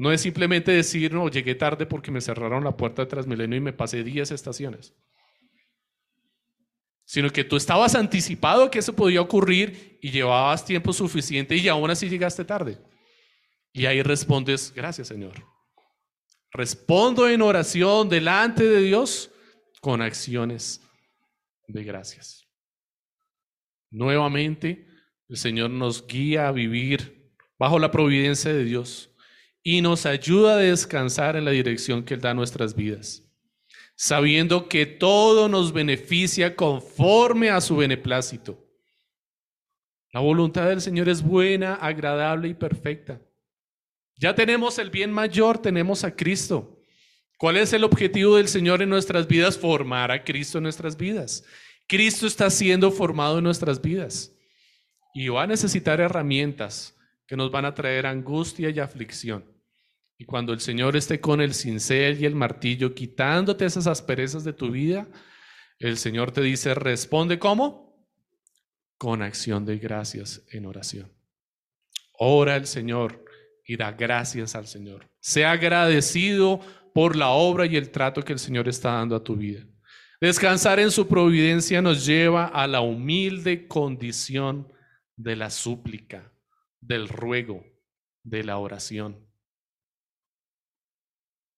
No es simplemente decir, no, llegué tarde porque me cerraron la puerta de Transmilenio y me pasé 10 estaciones. Sino que tú estabas anticipado que eso podía ocurrir y llevabas tiempo suficiente y aún así llegaste tarde. Y ahí respondes, gracias Señor. Respondo en oración delante de Dios con acciones de gracias. Nuevamente, el Señor nos guía a vivir bajo la providencia de Dios y nos ayuda a descansar en la dirección que Él da a nuestras vidas, sabiendo que todo nos beneficia conforme a su beneplácito. La voluntad del Señor es buena, agradable y perfecta. Ya tenemos el bien mayor, tenemos a Cristo. ¿Cuál es el objetivo del Señor en nuestras vidas? Formar a Cristo en nuestras vidas. Cristo está siendo formado en nuestras vidas y va a necesitar herramientas que nos van a traer angustia y aflicción. Y cuando el Señor esté con el cincel y el martillo quitándote esas asperezas de tu vida, el Señor te dice, responde cómo? Con acción de gracias en oración. Ora al Señor y da gracias al Señor. Sea agradecido por la obra y el trato que el Señor está dando a tu vida. Descansar en su providencia nos lleva a la humilde condición de la súplica del ruego, de la oración.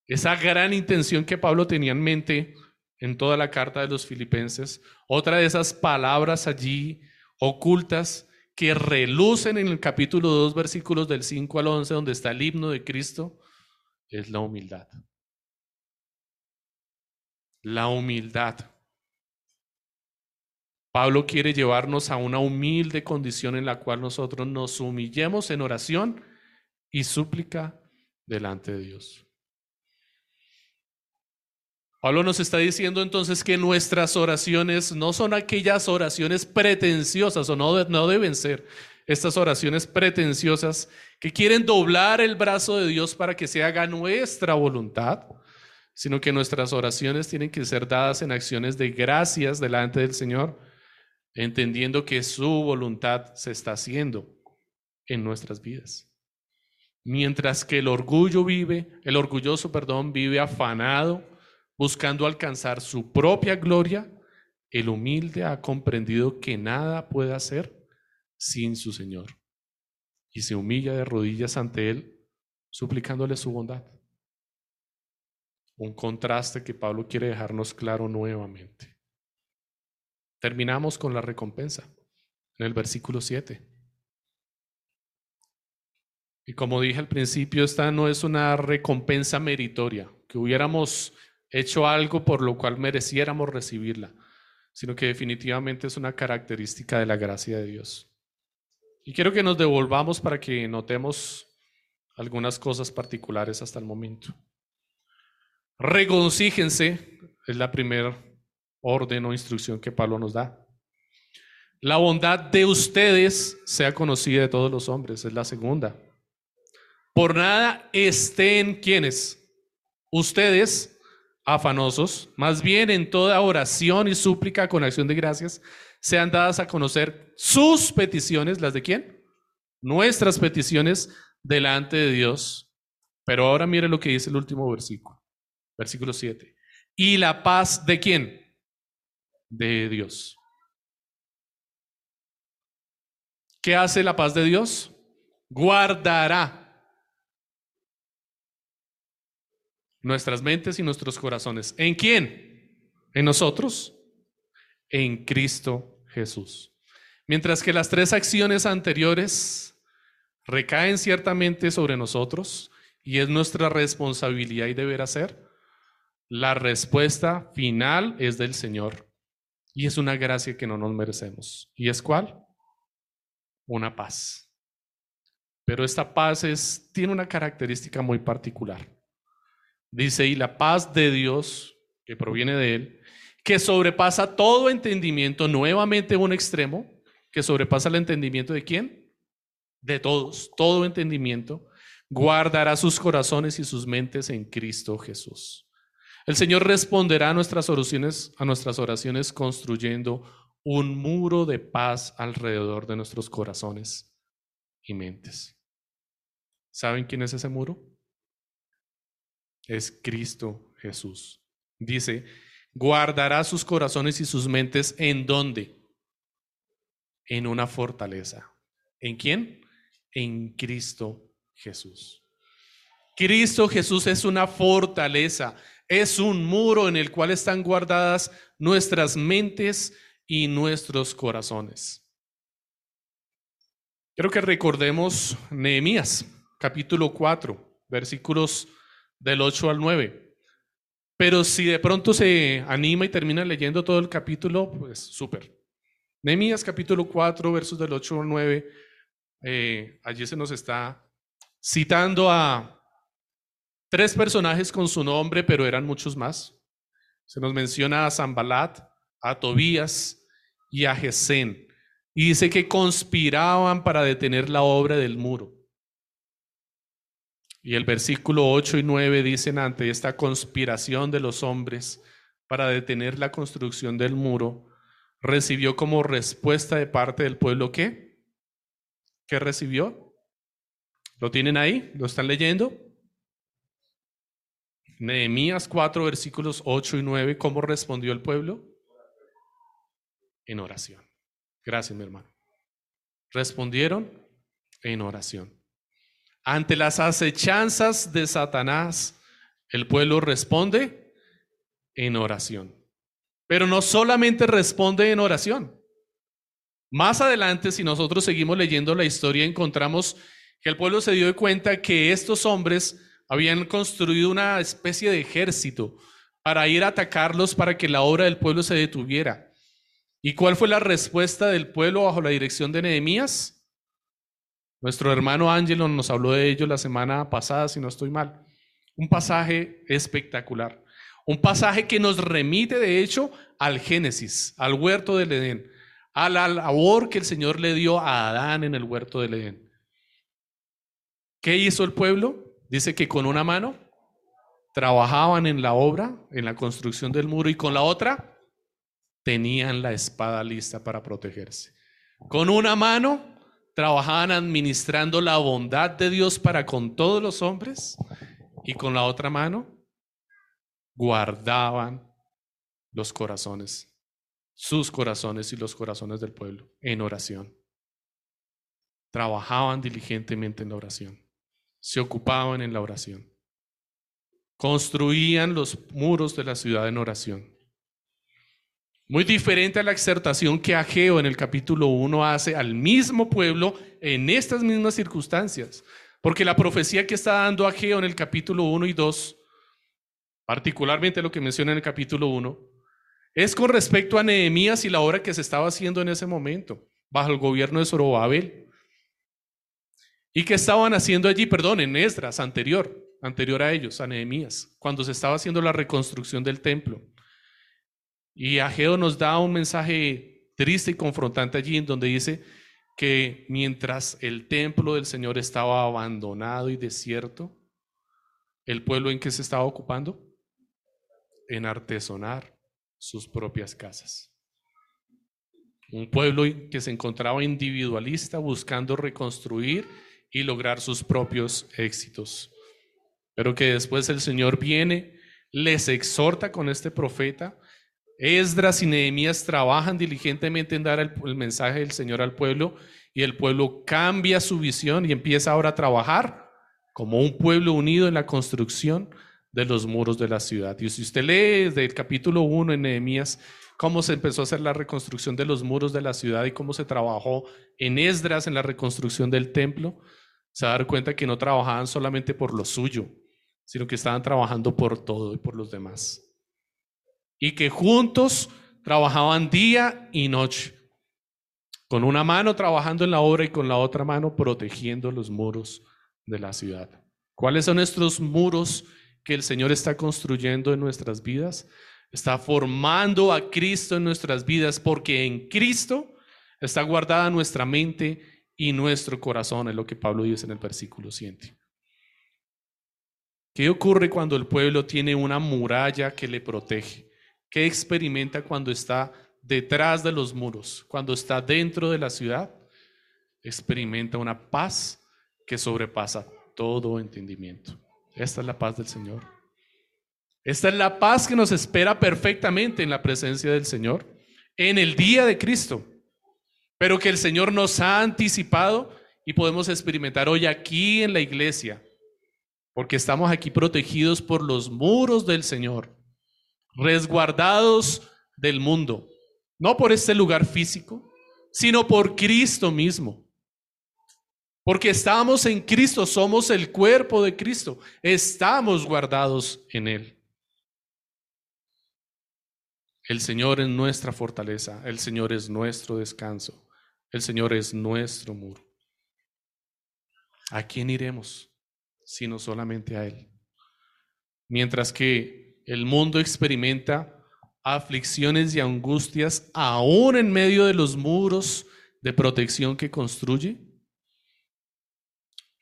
Esa gran intención que Pablo tenía en mente en toda la carta de los filipenses, otra de esas palabras allí ocultas que relucen en el capítulo 2, versículos del 5 al 11, donde está el himno de Cristo, es la humildad. La humildad. Pablo quiere llevarnos a una humilde condición en la cual nosotros nos humillemos en oración y súplica delante de Dios. Pablo nos está diciendo entonces que nuestras oraciones no son aquellas oraciones pretenciosas o no, no deben ser estas oraciones pretenciosas que quieren doblar el brazo de Dios para que se haga nuestra voluntad, sino que nuestras oraciones tienen que ser dadas en acciones de gracias delante del Señor entendiendo que su voluntad se está haciendo en nuestras vidas. Mientras que el orgullo vive, el orgulloso, perdón, vive afanado, buscando alcanzar su propia gloria, el humilde ha comprendido que nada puede hacer sin su Señor y se humilla de rodillas ante Él, suplicándole su bondad. Un contraste que Pablo quiere dejarnos claro nuevamente. Terminamos con la recompensa en el versículo 7. Y como dije al principio, esta no es una recompensa meritoria, que hubiéramos hecho algo por lo cual mereciéramos recibirla, sino que definitivamente es una característica de la gracia de Dios. Y quiero que nos devolvamos para que notemos algunas cosas particulares hasta el momento. Regocíjense, es la primera orden o instrucción que Pablo nos da. La bondad de ustedes sea conocida de todos los hombres, es la segunda. Por nada estén quienes, ustedes afanosos, más bien en toda oración y súplica con acción de gracias, sean dadas a conocer sus peticiones, las de quién? Nuestras peticiones delante de Dios. Pero ahora mire lo que dice el último versículo, versículo 7. ¿Y la paz de quién? de Dios. ¿Qué hace la paz de Dios? Guardará nuestras mentes y nuestros corazones. ¿En quién? En nosotros. En Cristo Jesús. Mientras que las tres acciones anteriores recaen ciertamente sobre nosotros y es nuestra responsabilidad y deber hacer, la respuesta final es del Señor y es una gracia que no nos merecemos. ¿Y es cuál? Una paz. Pero esta paz es, tiene una característica muy particular. Dice, y la paz de Dios, que proviene de Él, que sobrepasa todo entendimiento, nuevamente un extremo, que sobrepasa el entendimiento de quién? De todos, todo entendimiento, guardará sus corazones y sus mentes en Cristo Jesús. El Señor responderá a nuestras oraciones, a nuestras oraciones construyendo un muro de paz alrededor de nuestros corazones y mentes. ¿Saben quién es ese muro? Es Cristo Jesús. Dice, guardará sus corazones y sus mentes en dónde? En una fortaleza. ¿En quién? En Cristo Jesús. Cristo Jesús es una fortaleza, es un muro en el cual están guardadas nuestras mentes y nuestros corazones. Quiero que recordemos Nehemías, capítulo 4, versículos del 8 al 9. Pero si de pronto se anima y termina leyendo todo el capítulo, pues súper. Nehemías capítulo 4, versos del 8 al 9, eh, allí se nos está citando a tres personajes con su nombre, pero eran muchos más. Se nos menciona a Zambalat, a Tobías y a Gesén. Y dice que conspiraban para detener la obra del muro. Y el versículo 8 y 9 dicen ante esta conspiración de los hombres para detener la construcción del muro, recibió como respuesta de parte del pueblo qué? ¿Qué recibió? ¿Lo tienen ahí? ¿Lo están leyendo? Nehemías 4, versículos 8 y 9, ¿cómo respondió el pueblo? En oración. Gracias, mi hermano. Respondieron en oración. Ante las acechanzas de Satanás, el pueblo responde en oración. Pero no solamente responde en oración. Más adelante, si nosotros seguimos leyendo la historia, encontramos que el pueblo se dio cuenta que estos hombres habían construido una especie de ejército para ir a atacarlos para que la obra del pueblo se detuviera. ¿Y cuál fue la respuesta del pueblo bajo la dirección de Nehemías? Nuestro hermano Ángelo nos habló de ello la semana pasada, si no estoy mal. Un pasaje espectacular. Un pasaje que nos remite, de hecho, al Génesis, al huerto del Edén, a la labor que el Señor le dio a Adán en el huerto del Edén. ¿Qué hizo el pueblo? Dice que con una mano trabajaban en la obra, en la construcción del muro, y con la otra tenían la espada lista para protegerse. Con una mano trabajaban administrando la bondad de Dios para con todos los hombres y con la otra mano guardaban los corazones, sus corazones y los corazones del pueblo en oración. Trabajaban diligentemente en la oración, se ocupaban en la oración, construían los muros de la ciudad en oración. Muy diferente a la exhortación que Ageo en el capítulo 1 hace al mismo pueblo en estas mismas circunstancias. Porque la profecía que está dando Ageo en el capítulo 1 y 2, particularmente lo que menciona en el capítulo 1, es con respecto a Nehemías y la obra que se estaba haciendo en ese momento, bajo el gobierno de Zorobabel. Y que estaban haciendo allí, perdón, en Esdras, anterior, anterior a ellos, a Nehemías, cuando se estaba haciendo la reconstrucción del templo. Y Ageo nos da un mensaje triste y confrontante allí en donde dice que mientras el templo del Señor estaba abandonado y desierto, el pueblo en que se estaba ocupando en artesonar sus propias casas. Un pueblo que se encontraba individualista buscando reconstruir y lograr sus propios éxitos. Pero que después el Señor viene, les exhorta con este profeta Esdras y Nehemías trabajan diligentemente en dar el, mensaje del Señor al pueblo y el pueblo cambia su visión y empieza ahora a trabajar como un pueblo unido en la construcción de los muros de la ciudad. Y si usted lee desde el capítulo 1 en Nehemías cómo se empezó a hacer la reconstrucción de los muros de la ciudad y cómo se trabajó en Esdras en la reconstrucción del templo, se va a dar cuenta que no trabajaban solamente por lo suyo, sino que estaban trabajando por todo y por los demás y que juntos trabajaban día y noche, con una mano trabajando en la obra y con la otra mano protegiendo los muros de la ciudad. ¿Cuáles son nuestros muros que el Señor está construyendo en nuestras vidas, está formando a Cristo en nuestras vidas, porque en Cristo está guardada nuestra mente y nuestro corazón, es lo que Pablo dice en el versículo 7. ¿Qué ocurre cuando el pueblo tiene una muralla que le protege? ¿Qué experimenta cuando está detrás de los muros, cuando está dentro de la ciudad? Experimenta una paz que sobrepasa todo entendimiento. Esta es la paz del Señor. Esta es la paz que nos espera perfectamente en la presencia del Señor, en el día de Cristo, pero que el Señor nos ha anticipado y podemos experimentar hoy aquí en la iglesia, porque estamos aquí protegidos por los muros del Señor, resguardados del mundo, no por este lugar físico, sino por Cristo mismo. Porque estamos en Cristo, somos el cuerpo de Cristo, estamos guardados en Él. El Señor es nuestra fortaleza, el Señor es nuestro descanso, el Señor es nuestro muro. ¿A quién iremos? Sino solamente a Él. Mientras que el mundo experimenta aflicciones y angustias aún en medio de los muros de protección que construye,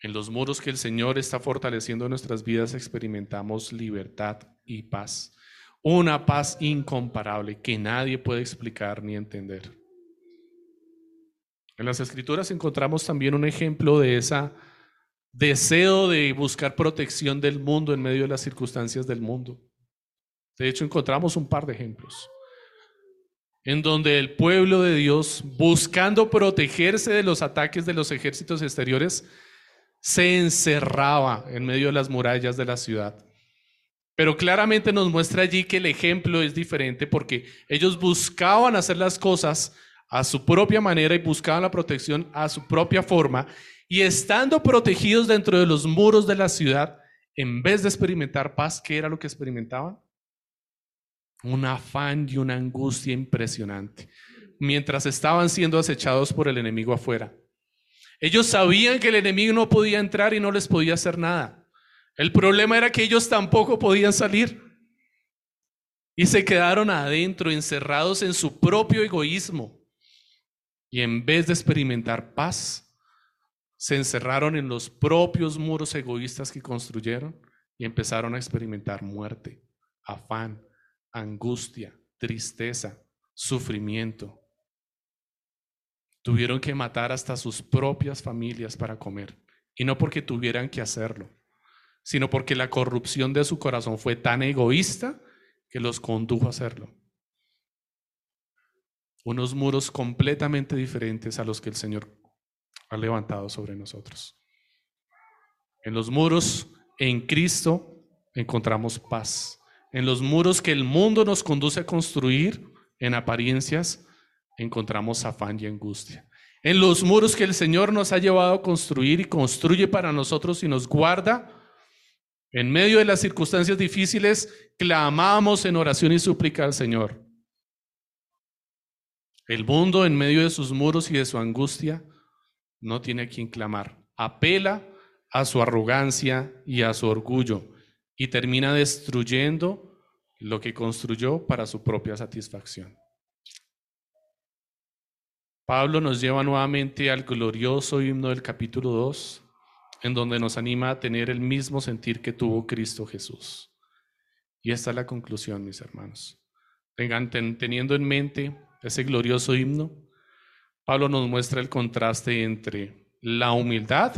en los muros que el Señor está fortaleciendo en nuestras vidas experimentamos libertad y paz. Una paz incomparable que nadie puede explicar ni entender. En las escrituras encontramos también un ejemplo de ese deseo de buscar protección del mundo en medio de las circunstancias del mundo. De hecho, encontramos un par de ejemplos en donde el pueblo de Dios, buscando protegerse de los ataques de los ejércitos exteriores, se encerraba en medio de las murallas de la ciudad. Pero claramente nos muestra allí que el ejemplo es diferente porque ellos buscaban hacer las cosas a su propia manera y buscaban la protección a su propia forma. Y estando protegidos dentro de los muros de la ciudad, en vez de experimentar paz, ¿qué era lo que experimentaban? Un afán y una angustia impresionante, mientras estaban siendo acechados por el enemigo afuera. Ellos sabían que el enemigo no podía entrar y no les podía hacer nada. El problema era que ellos tampoco podían salir. Y se quedaron adentro, encerrados en su propio egoísmo. Y en vez de experimentar paz, se encerraron en los propios muros egoístas que construyeron y empezaron a experimentar muerte, afán, angustia, tristeza, sufrimiento. Tuvieron que matar hasta sus propias familias para comer. Y no porque tuvieran que hacerlo, sino porque la corrupción de su corazón fue tan egoísta que los condujo a hacerlo. Unos muros completamente diferentes a los que el Señor ha levantado sobre nosotros. En los muros en Cristo encontramos paz. En los muros que el mundo nos conduce a construir en apariencias, encontramos afán y angustia. En los muros que el Señor nos ha llevado a construir y construye para nosotros y nos guarda, en medio de las circunstancias difíciles, clamamos en oración y súplica al Señor. El mundo en medio de sus muros y de su angustia no tiene a quien clamar. Apela a su arrogancia y a su orgullo y termina destruyendo lo que construyó para su propia satisfacción. Pablo nos lleva nuevamente al glorioso himno del capítulo 2, en donde nos anima a tener el mismo sentir que tuvo Cristo Jesús. Y esta es la conclusión, mis hermanos. Tengan, teniendo en mente ese glorioso himno, Pablo nos muestra el contraste entre la humildad,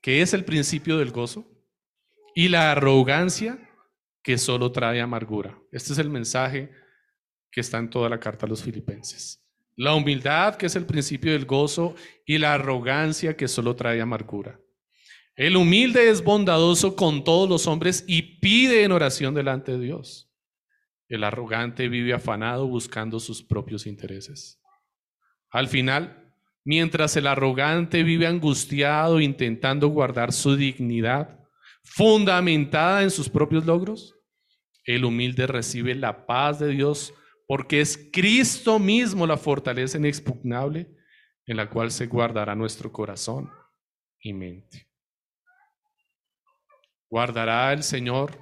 que es el principio del gozo, y la arrogancia, que solo trae amargura. Este es el mensaje que está en toda la carta a los filipenses. La humildad, que es el principio del gozo, y la arrogancia, que solo trae amargura. El humilde es bondadoso con todos los hombres y pide en oración delante de Dios. El arrogante vive afanado buscando sus propios intereses. Al final, mientras el arrogante vive angustiado intentando guardar su dignidad, fundamentada en sus propios logros, el humilde recibe la paz de Dios porque es Cristo mismo la fortaleza inexpugnable en la cual se guardará nuestro corazón y mente. Guardará el Señor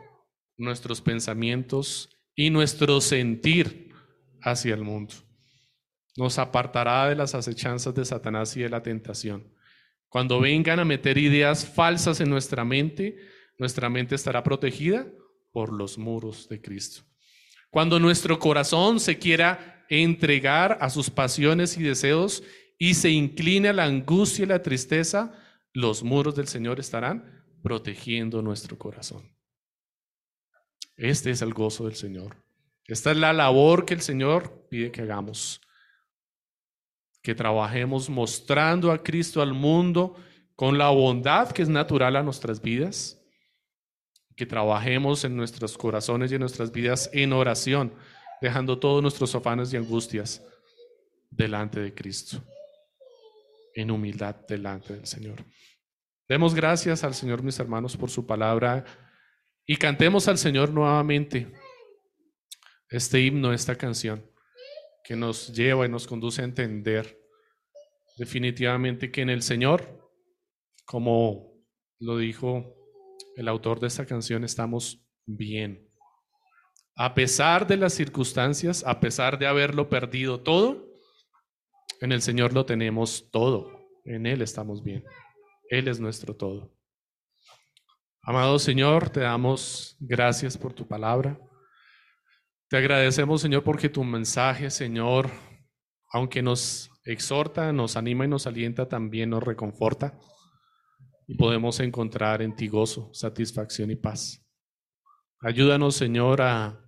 nuestros pensamientos y nuestro sentir hacia el mundo. Nos apartará de las acechanzas de Satanás y de la tentación. Cuando vengan a meter ideas falsas en nuestra mente, nuestra mente estará protegida por los muros de Cristo. Cuando nuestro corazón se quiera entregar a sus pasiones y deseos y se incline a la angustia y la tristeza, los muros del Señor estarán protegiendo nuestro corazón. Este es el gozo del Señor. Esta es la labor que el Señor pide que hagamos. Que trabajemos mostrando a Cristo al mundo con la bondad que es natural a nuestras vidas que trabajemos en nuestros corazones y en nuestras vidas en oración, dejando todos nuestros afanes y angustias delante de Cristo, en humildad delante del Señor. Demos gracias al Señor, mis hermanos, por su palabra y cantemos al Señor nuevamente este himno, esta canción, que nos lleva y nos conduce a entender definitivamente que en el Señor, como lo dijo el autor de esta canción, estamos bien. A pesar de las circunstancias, a pesar de haberlo perdido todo, en el Señor lo tenemos todo. En Él estamos bien. Él es nuestro todo. Amado Señor, te damos gracias por tu palabra. Te agradecemos, Señor, porque tu mensaje, Señor, aunque nos exhorta, nos anima y nos alienta, también nos reconforta. Y podemos encontrar en ti gozo, satisfacción y paz. Ayúdanos, Señor, a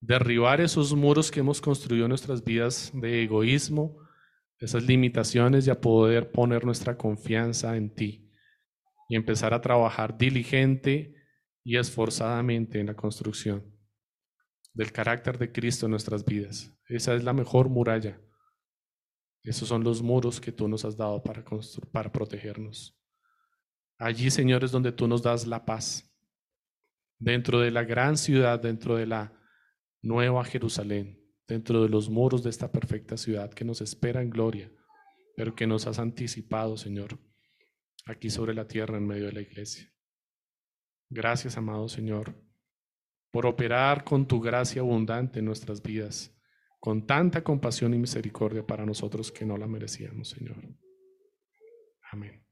derribar esos muros que hemos construido en nuestras vidas de egoísmo, esas limitaciones y a poder poner nuestra confianza en ti. Y empezar a trabajar diligente y esforzadamente en la construcción del carácter de Cristo en nuestras vidas. Esa es la mejor muralla. Esos son los muros que tú nos has dado para, para protegernos. Allí, Señor, es donde tú nos das la paz. Dentro de la gran ciudad, dentro de la nueva Jerusalén, dentro de los muros de esta perfecta ciudad que nos espera en gloria, pero que nos has anticipado, Señor, aquí sobre la tierra en medio de la iglesia. Gracias, amado Señor, por operar con tu gracia abundante en nuestras vidas, con tanta compasión y misericordia para nosotros que no la merecíamos, Señor. Amén.